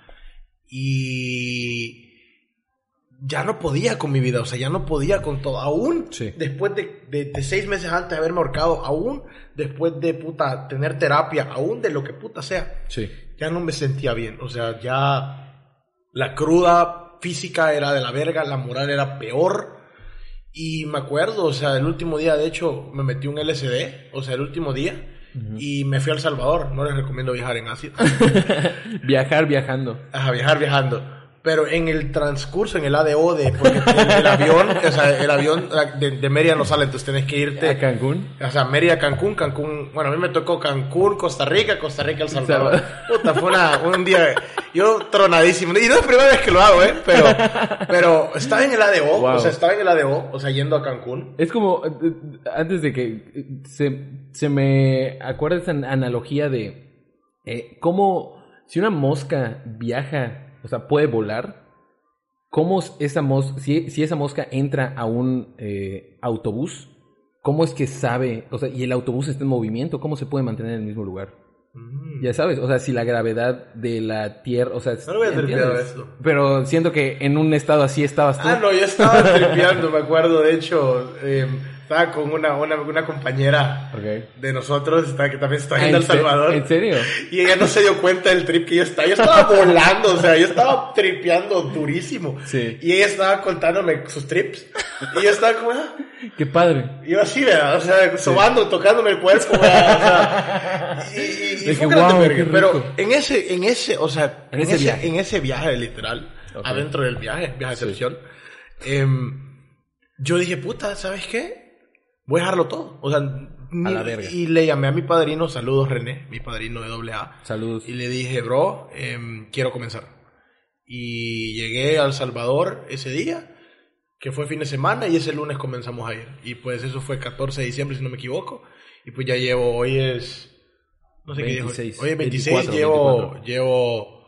Y ya no podía con mi vida, o sea, ya no podía con todo. Aún Sí. después de, de- de seis meses antes de haberme ahorcado, aún después de puta tener terapia, aún de lo que puta sea, Sí. ya no me sentía bien. O sea, ya la cruda física era de la verga, la moral era peor. Y me acuerdo, o sea, el último día, de hecho, me metí un LSD, o sea, el último día, y me fui a El Salvador. No les recomiendo viajar en ácido. Viajar viajando. Ajá, viajar viajando. Pero en el transcurso, en el ADO de, porque el, el avión, o sea, el avión de, de Mérida no sale, entonces tenés que irte. ¿A Cancún? O sea, Mérida, Cancún, Cancún. Bueno, a mí me tocó Cancún, Costa Rica, Costa Rica, El Salvador. Puta, fue una, un día, yo tronadísimo. Y no es la primera vez que lo hago, ¿eh? Pero, pero estaba en el ADO, Wow. o sea, estaba en el ADO, o sea, yendo a Cancún. Es como, eh, eh, antes de que eh, se, se me acuerda esa an- analogía de eh, cómo si una mosca viaja, o sea, puede volar, cómo esa mosca, si, si esa mosca entra a un eh, autobús, cómo es que sabe, o sea, y el autobús está en movimiento, cómo se puede mantener en el mismo lugar. Ya sabes, o sea, si la gravedad de la Tierra, o sea, No lo había tripeado eso. Pero siento que en un estado así estabas tú. Ah, no, yo estaba tripeando, me acuerdo, de hecho, eh, estaba con una, una, una compañera Ok. de nosotros, está- que también está Ah, en El ¿en Salvador. ¿En serio? Y ella no se dio cuenta del trip que yo estaba. Yo estaba volando, o sea, yo estaba tripeando durísimo. Sí. Y ella estaba contándome sus trips. Y yo estaba como, ah, Qué padre. y yo así, ¿verdad? O sea, sobando, tocándome el cuerpo, ¿verdad? O sea, y, y, y que, wow, qué. Pero en ese, en ese, o sea, En ese viaje. en ese viaje literal, Ok. adentro del viaje, viaje de excepción, em, yo dije, puta, ¿sabes qué? Voy a dejarlo todo. O sea, ni- la verga. y le llamé a mi padrino, saludos René, mi padrino de doble A. Saludos. Y le dije, bro, em, quiero comenzar. Y llegué a El Salvador ese día, que fue fin de semana, y ese lunes comenzamos a ir. Y pues eso fue 14 de diciembre, si no me equivoco. Y pues ya llevo, hoy es... No sé qué día es hoy. 26, Hoy es 26, 24, llevo, 24. llevo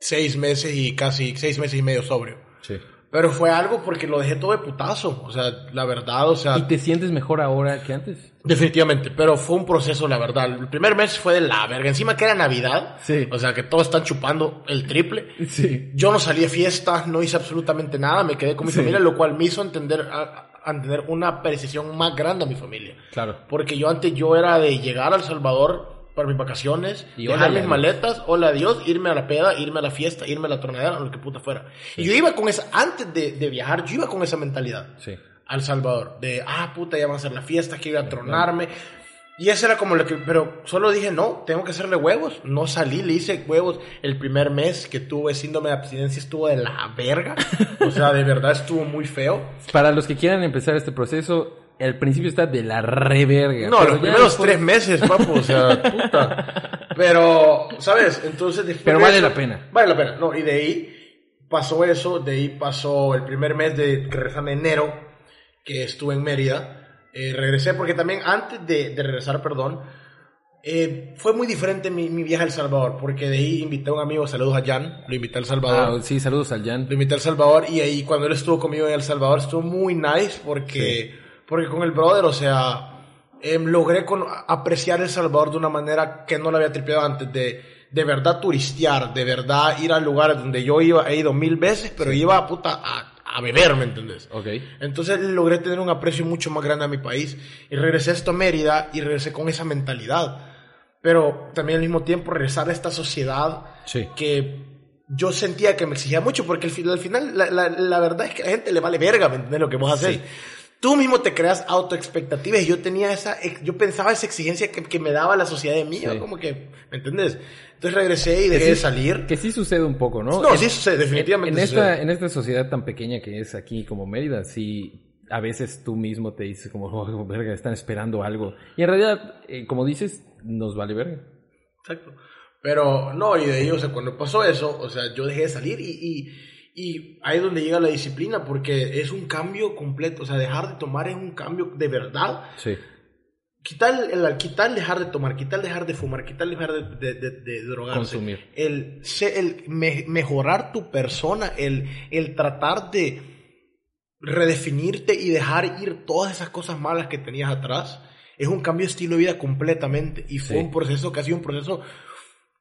seis meses y casi seis meses y medio sobrio. Sí. Pero fue algo porque lo dejé todo de putazo. O sea, la verdad, o sea... ¿Y te sientes mejor ahora que antes? Definitivamente, pero fue un proceso, la verdad. El primer mes fue de la verga. Encima que era Navidad. Sí. O sea, que todos están chupando el triple. Sí. Yo no salí de fiesta, no hice absolutamente nada, me quedé con mi Sí. familia, lo cual me hizo entender, a, a entender una precisión más grande a mi familia. Claro. Porque yo antes yo era de llegar a El Salvador para mis vacaciones, Y dejar mis maletas, hola adiós, irme a la peda, irme a la fiesta, irme a la tronadera, o lo que puta fuera. Y yo iba con esa, antes de, de viajar, yo iba con esa mentalidad Sí. al Salvador. De, ah, puta, ya va a ser la fiesta, que iba a tronarme. Y eso era como lo que, pero solo dije, no, tengo que hacerle huevos. No salí, le hice huevos. El primer mes que tuve síndrome de abstinencia estuvo de la verga. O sea, de verdad estuvo muy feo. Para los que quieran empezar este proceso, el principio está de la reverga. No, los primeros después- tres meses, papu, o sea, puta. Pero, ¿sabes? Entonces después Pero vale eso- la pena. Vale la pena, no, y de ahí pasó eso, de ahí pasó el primer mes de en enero, que estuve en Mérida. Eh, regresé porque también antes de, de regresar, perdón, eh, fue muy diferente mi, mi viaje a El Salvador, porque de ahí invité a un amigo, saludos a Jan, lo invité a El Salvador. Ah, sí, saludos al Jan. Lo invité a El Salvador y ahí cuando él estuvo conmigo en El Salvador estuvo muy nice porque, porque con el brother, o sea, em, logré con- apreciar El Salvador de una manera que no lo había tripeado antes, de, de verdad turistear, de verdad ir a lugares donde yo iba, he ido mil veces, pero iba puta a, a beber, ¿me entendés? Ok. Entonces logré tener un aprecio mucho más grande a mi país y regresé a esto a Mérida y regresé con esa mentalidad. Pero también al mismo tiempo regresar a esta sociedad Sí. que yo sentía que me exigía mucho porque al final, al final la, la- la verdad es que a la gente le vale verga, ¿me entiendes lo que vos haces? Sí. Tú mismo te creas autoexpectativas y yo tenía esa, yo pensaba esa exigencia que, que me daba la sociedad de mí, Sí. como que, ¿me entiendes? Entonces regresé y dejé sí- de salir. Que sí sucede un poco, ¿no? No, En- sí sucede, definitivamente En, en sucede. esta, en esta sociedad tan pequeña que es aquí como Mérida, sí, a veces tú mismo te dices como, oh, verga, están esperando algo. Y en realidad, eh, como dices, nos vale verga. Exacto. Pero no, y de ahí, o sea, cuando pasó eso, o sea, yo dejé de salir y, y, y ahí es donde llega la disciplina, porque es un cambio completo, o sea, dejar de tomar es un cambio de verdad. Sí. Quitar el, el- quitar dejar de tomar, quitar dejar de fumar, quitar dejar de, de, de- de drogarse. Consumir. El, el me- mejorar tu persona, el, el tratar de redefinirte y dejar ir todas esas cosas malas que tenías atrás, es un cambio de estilo de vida completamente. Y fue Sí. un proceso que ha sido un proceso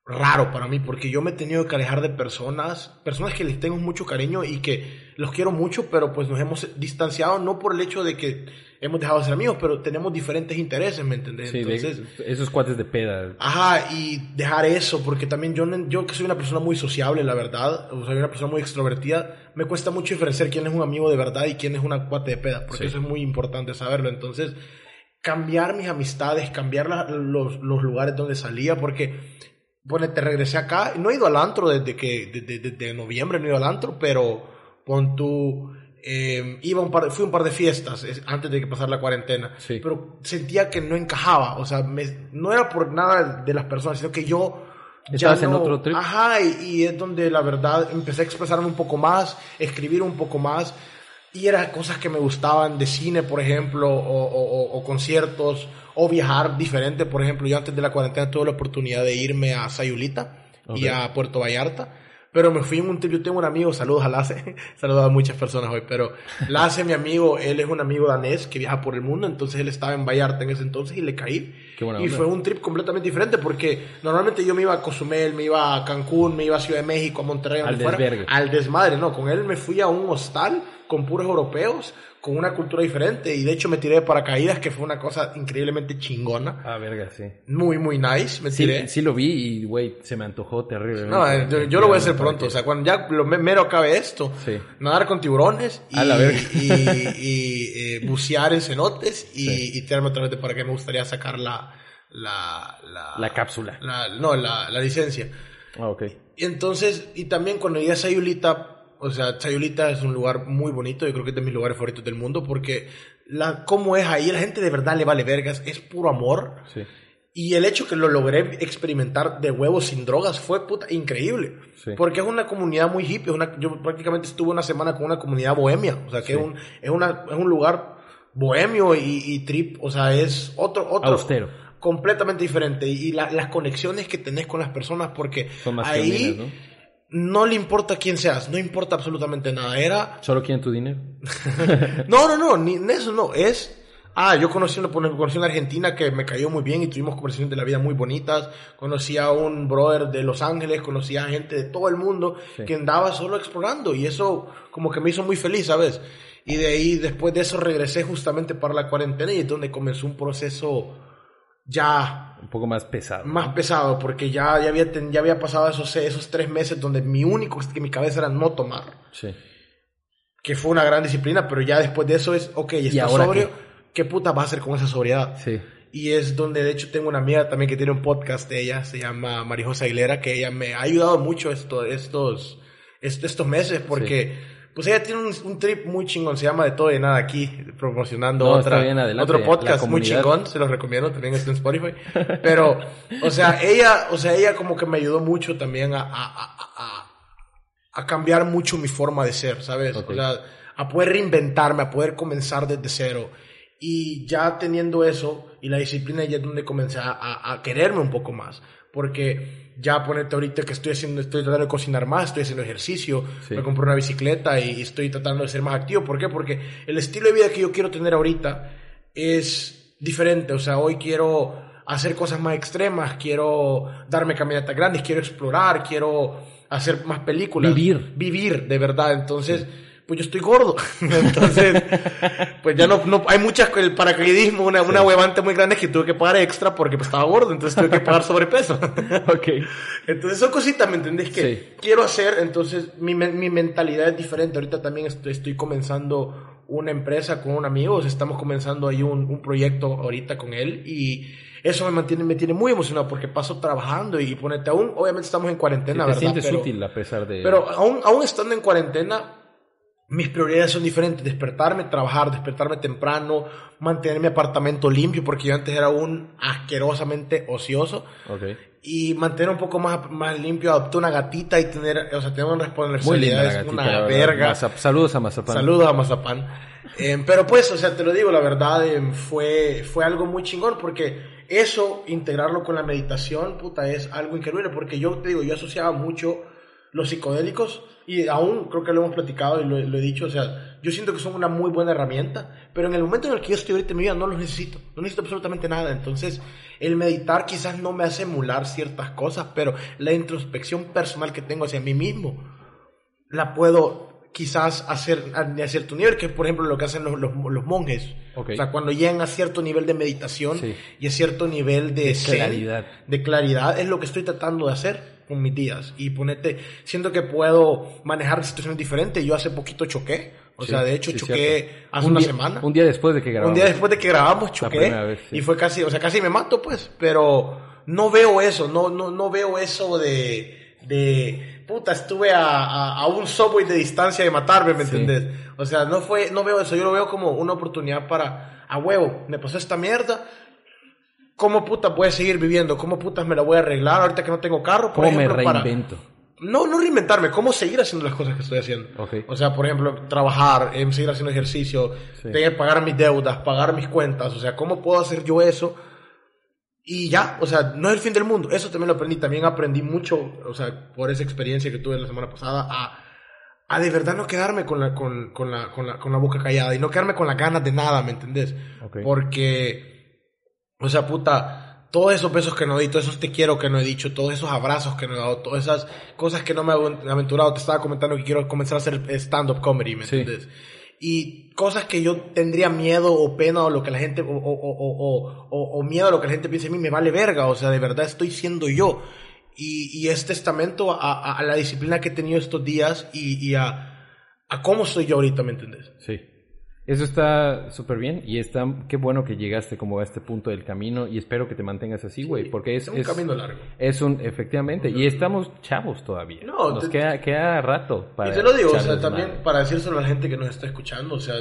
raro para mí, porque yo me he tenido que alejar de personas, personas que les tengo mucho cariño y que los quiero mucho, pero pues nos hemos distanciado no por el hecho de que hemos dejado de ser amigos, pero tenemos diferentes intereses, ¿me entendés? Sí, de- Entonces, esos cuates de peda. Ajá, y dejar eso, porque también yo, yo que soy una persona muy sociable, la verdad, o soy una persona muy extrovertida, me cuesta mucho diferenciar quién es un amigo de verdad y quién es una cuate de peda, porque Sí. eso es muy importante saberlo. Entonces, cambiar mis amistades, cambiar la- los, los lugares donde salía, porque ponete, regresé acá. No he ido al antro desde que, desde, desde noviembre no he ido al antro, pero pon tú, eh, iba un par, fui a un par de fiestas es- antes de que pasara la cuarentena, Sí. pero sentía que no encajaba, o sea, me- no era por nada de las personas, sino que yo Estabas en otro trip. Ajá, y, y es donde la verdad empecé a expresarme un poco más, escribir un poco más, y eran cosas que me gustaban de cine, por ejemplo, o, o- o- o conciertos, o viajar diferente, por ejemplo, yo antes de la cuarentena tuve la oportunidad de irme a Sayulita y a Puerto Vallarta. Pero me fui en un trip, yo tengo un amigo, saludos a Lasse, saludos a muchas personas hoy, pero Lasse, mi amigo, él es un amigo danés que viaja por el mundo, entonces él estaba en Vallarta en ese entonces y le caí. Qué buena y onda. fue un trip completamente diferente porque normalmente yo me iba a Cozumel, me iba a Cancún, me iba a Ciudad de México, a Monterrey, Al donde fuera, desvergue. al desmadre, no, con él me fui a un hostal con puros europeos, con una cultura diferente y de hecho me tiré de paracaídas que fue una cosa increíblemente chingona, Ah, verga, sí. muy muy nice, me tiré. Sí, lo vi y, güey, se me antojó terrible. No, eh, yo, yo lo voy a hacer pronto. O sea, cuando ya lo me- mero acabe esto, Sí. nadar con tiburones y, A la verga. y, y, eh, bucear en cenotes y, y tirarme otra vez de para que me gustaría sacar la. La, la, La cápsula. la- no, la, la licencia. Ah, ok. Y entonces, y también cuando llegué a Sayulita, o sea, Sayulita es un lugar muy bonito, yo creo que es de mis lugares favoritos del mundo, porque la, cómo es ahí, la gente de verdad le vale vergas, es puro amor. Sí. Y el hecho que lo logré experimentar de huevos sin drogas fue puta increíble. Sí. Porque es una comunidad muy hippie. una- yo prácticamente estuve una semana con una comunidad bohemia. O sea, que Sí. es, un, es, una, es un lugar bohemio y, y trip. O sea, es otro. otro Austero. Completamente diferente. Y la- las conexiones que tenés con las personas, porque Son más ahí ¿no? ¿No? le importa quién seas, no importa absolutamente nada. Era ¿Solo quieren tu dinero? no, no, no, ni eso no, es... Ah, yo conocí una, conocí una argentina que me cayó muy bien y tuvimos conversaciones de la vida muy bonitas. Conocí a un brother de Los Ángeles, conocí a gente de todo el mundo Sí. que andaba solo explorando y eso como que me hizo muy feliz, ¿sabes? Y de ahí, después de eso, regresé justamente para la cuarentena y es donde comenzó un proceso ya Un poco más pesado. más pesado porque ya, ya, había, ya había pasado esos, esos tres meses donde mi único, que mi cabeza era no tomar Sí. que fue una gran disciplina, pero ya después de eso es, ok, está ahora sobrio, ¿qué? puta va a hacer con esa sobriedad? Sí. Y es donde, de hecho, tengo una amiga también que tiene un podcast de ella, se llama Marijosa Aguilera, que ella me ha ayudado mucho esto, estos, est- estos meses, porque, pues ella tiene un, un trip muy chingón, se llama De Todo y Nada aquí, promocionando No, otra, bien, adelante, otro podcast muy chingón, se los recomiendo, también está en Spotify. Pero, o sea, ella, o sea, ella como que me ayudó mucho también a, a, a, a- cambiar mucho mi forma de ser, ¿sabes? Ok. O sea, a poder reinventarme, a poder comenzar desde cero. Y ya teniendo eso y la disciplina, ya es donde comencé a, a- a quererme un poco más. Porque ya ponete ahorita que estoy haciendo, estoy tratando de cocinar más, estoy haciendo ejercicio, Sí. me compré una bicicleta y estoy tratando de ser más activo. ¿Por qué? Porque el estilo de vida que yo quiero tener ahorita es diferente. O sea, hoy quiero hacer cosas más extremas, quiero darme caminatas grandes, quiero explorar, quiero hacer más películas. Vivir. Vivir, de verdad. Entonces, pues yo estoy gordo. Entonces, pues ya no, no hay muchas, el paracaidismo, una, una huevante muy grande que tuve que pagar extra porque pues, estaba gordo, entonces tuve que pagar sobrepeso. Ok. Entonces son cositas, ¿me entendés? Que Sí. quiero hacer, entonces mi, mi mentalidad es diferente. Ahorita también estoy, estoy comenzando una empresa con un amigo, o sea, estamos comenzando ahí un, un proyecto ahorita con él y eso me mantiene, me tiene muy emocionado porque paso trabajando y ponete aún, obviamente estamos en cuarentena, te ¿verdad? sientes Pero- útil a pesar de... pero aún, aún estando en cuarentena, mis prioridades son diferentes. Despertarme, trabajar, despertarme temprano, mantener mi apartamento limpio, porque yo antes era un asquerosamente ocioso. Ok. Y mantener un poco más, más limpio, adoptar una gatita y tener, o sea, tener una responsabilidad. Una verga. Mazap- Saludos a Mazapán. Saludos a Mazapán. Eh, pero pues, o sea, te lo digo, la verdad eh, fue, fue algo muy chingón porque eso, integrarlo con la meditación, puta, es algo increíble porque yo te digo, yo asociaba mucho los psicodélicos y aún creo que lo hemos platicado y lo, lo he dicho, o sea, yo siento que son una muy buena herramienta, pero en el momento en el que yo estoy ahorita en mi vida no los necesito, no necesito absolutamente nada, entonces el meditar quizás no me hace emular ciertas cosas, pero la introspección personal que tengo hacia mí mismo, la puedo quizás hacer a, cierto nivel, que es por ejemplo lo que hacen los, los, los monjes. Ok. O sea, cuando llegan a cierto nivel de meditación Sí. y a cierto nivel de, zen, claridad. de claridad, es lo que estoy tratando de hacer con mis días. Y ponete, siento que puedo manejar situaciones diferentes. Yo hace poquito choqué. O Sí, sea, de hecho sí, choqué cierto. hace Un una día- semana. Un día después de que grabamos. Un día después de que grabamos choqué vez, sí. y fue casi, o sea, casi me mato pues, pero no veo eso, no, no, no veo eso de, de, puta, estuve a, a, a un subway de distancia de matarme, ¿me entendés? O sea, no fue, no veo eso, yo lo veo como una oportunidad para, a huevo, me pasó esta mierda, ¿cómo puta voy a seguir viviendo? ¿Cómo putas me la voy a arreglar ahorita que no tengo carro? Por ¿Cómo me ejemplo, para- reinvento? no, no reinventarme, cómo seguir haciendo las cosas que estoy haciendo. Ok. O sea, por ejemplo, trabajar, em, seguir haciendo ejercicio, Sí. tener que pagar mis deudas, pagar mis cuentas, o sea, ¿cómo puedo hacer yo eso? Y ya, o sea, no es el fin del mundo. Eso también lo aprendí. También aprendí mucho, o sea, por esa experiencia que tuve la semana pasada, a, a de verdad no quedarme con la, con, con la, con, la, con la boca callada y no quedarme con las ganas de nada, ¿me entendés? Ok. Porque, o sea, puta, todos esos besos que no di, todos esos te quiero que no he dicho, todos esos abrazos que no he dado, todas esas cosas que no me he aventurado. Te estaba comentando que quiero comenzar a hacer stand-up comedy, ¿me Sí. entiendes? Y cosas que yo tendría miedo o pena o lo que la gente, o, o, o, o, o- o miedo a lo que la gente piense de mí, me vale verga. O sea, de verdad estoy siendo yo. Y, y es testamento a, a- a la disciplina que he tenido estos días y, y a, a cómo soy yo ahorita, ¿me entiendes? Sí. Eso está súper bien y está, qué bueno que llegaste como a este punto del camino y espero que te mantengas así, güey, porque es, Es un es, camino largo. es un, efectivamente, y estamos chavos todavía. No, Nos te- queda, queda rato para Y te lo digo, o sea, también para decírselo a la gente que nos está escuchando, o sea,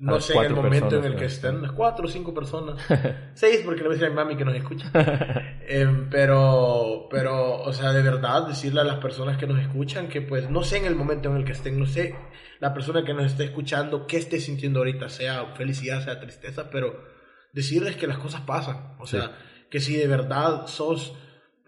no sé en el momento en el que estén, las cuatro o cinco personas, seis porque le voy a decir a mi mami que nos escucha. Em, pero, pero, o sea, de verdad, decirle a las personas que nos escuchan que pues no sé en el momento en el que estén, no sé la persona que nos esté escuchando qué esté sintiendo ahorita, sea felicidad, sea tristeza, pero decirles que las cosas pasan, o Sí. sea, que si de verdad sos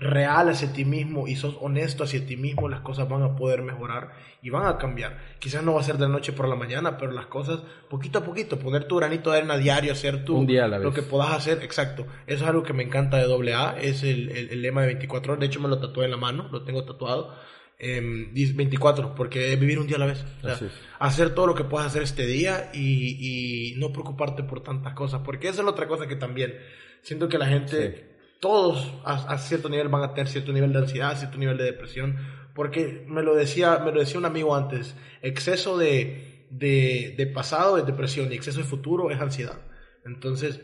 real hacia ti mismo y sos honesto hacia ti mismo, las cosas van a poder mejorar y van a cambiar. Quizás no va a ser de la noche por la mañana, pero las cosas poquito a poquito, poner tu granito de arena diario, hacer tu, Un día a la lo que puedas hacer, exacto. Eso es algo que me encanta de AA, es el, el- el lema de 24 horas, de hecho me lo tatué en la mano, lo tengo tatuado. em, dice 24, porque es vivir un día a la vez. O sea, hacer todo lo que puedas hacer este día y, y no preocuparte por tantas cosas, porque esa es la otra cosa que también siento que la gente, Sí. Todos a, cierto nivel van a tener cierto nivel de ansiedad, cierto nivel de depresión, porque me lo decía, me lo decía un amigo antes, exceso de, de, de pasado es depresión y exceso de futuro es ansiedad. Entonces,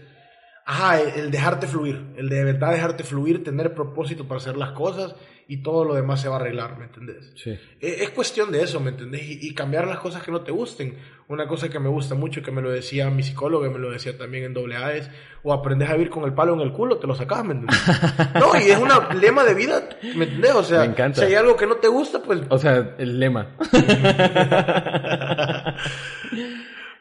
ajá, el, el dejarte fluir, el de verdad dejarte fluir, tener propósito para hacer las cosas y todo lo demás se va a arreglar, ¿me entendés? Sí. Eh, Es cuestión de eso, ¿me entendés? Y, y cambiar las cosas que no te gusten. Una cosa que me gusta mucho, que me lo decía mi psicólogo, me lo decía también en AA, es, o aprendes a vivir con el palo en el culo, te lo sacas, ¿me entendés? No, y es un lema de vida, ¿me entendés? O sea, Me encanta. si hay algo que no te gusta, pues... O sea, el lema.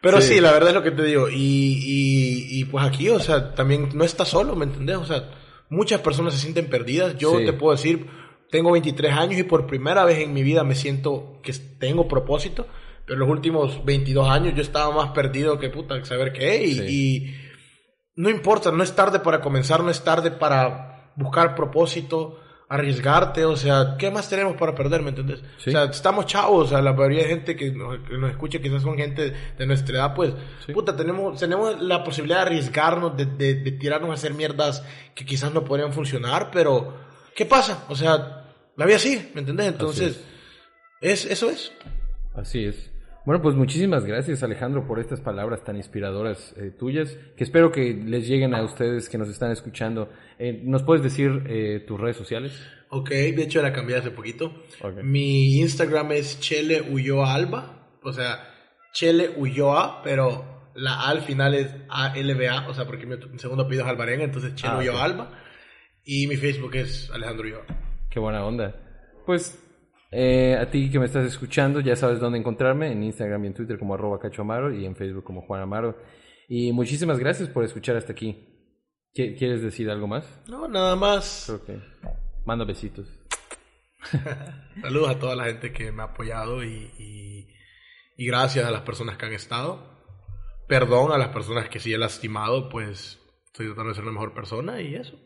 Pero Sí. sí. la verdad es lo que te digo. Y, y, y pues aquí, o sea, también no estás solo, ¿me entendés? O sea, muchas personas se sienten perdidas. Yo Sí. te puedo decir, tengo 23 años y por primera vez en mi vida me siento que tengo propósito. Pero los últimos 22 años yo estaba más perdido que puta, saber qué. Y, Sí. y no importa, no es tarde para comenzar, no es tarde para buscar propósito, arriesgarte. O sea, ¿qué más tenemos para perder, me entendés? Sí. O sea, estamos chavos, o sea, la mayoría de gente que nos, que nos escucha quizás son gente de nuestra edad, pues, Sí. puta, tenemos, tenemos la posibilidad de arriesgarnos, de, de, de tirarnos a hacer mierdas que quizás no podrían funcionar, pero, ¿qué pasa? O sea, la vida sigue, ¿me entendés? Entonces, es. eso es. Así es. Bueno, pues muchísimas gracias Alejandro por estas palabras tan inspiradoras eh, tuyas, que espero que les lleguen a ustedes que nos están escuchando. Eh, ¿Nos puedes decir eh, tus redes sociales? Ok, de hecho la cambié hace poquito. Ok. Mi Instagram es Chele Ulloa Alba, o sea, Chele Ulloa, pero la A al final es ALBA, o sea, porque mi, segundo apellido es Alvarenga, entonces Chele Ah, ok. Ulloa Alba. Y mi Facebook es Alejandro Ulloa. Qué buena onda. Pues eh, a ti que me estás escuchando, ya sabes dónde encontrarme, en Instagram y en Twitter como arroba Cacho Amaro y en Facebook como Juan Amaro. Y muchísimas gracias por escuchar hasta aquí. ¿Qui- ¿Quieres decir algo más? No, nada más. Que manda besitos. Saludos a toda la gente que me ha apoyado y, y, y gracias a las personas que han estado. Perdón a las personas que sí he lastimado, pues estoy tratando de ser una mejor persona y eso.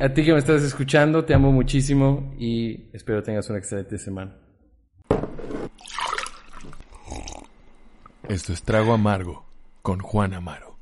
A ti que me estás escuchando, te amo muchísimo y espero tengas una excelente semana. Esto es Trago Amargo con Juan Amaro.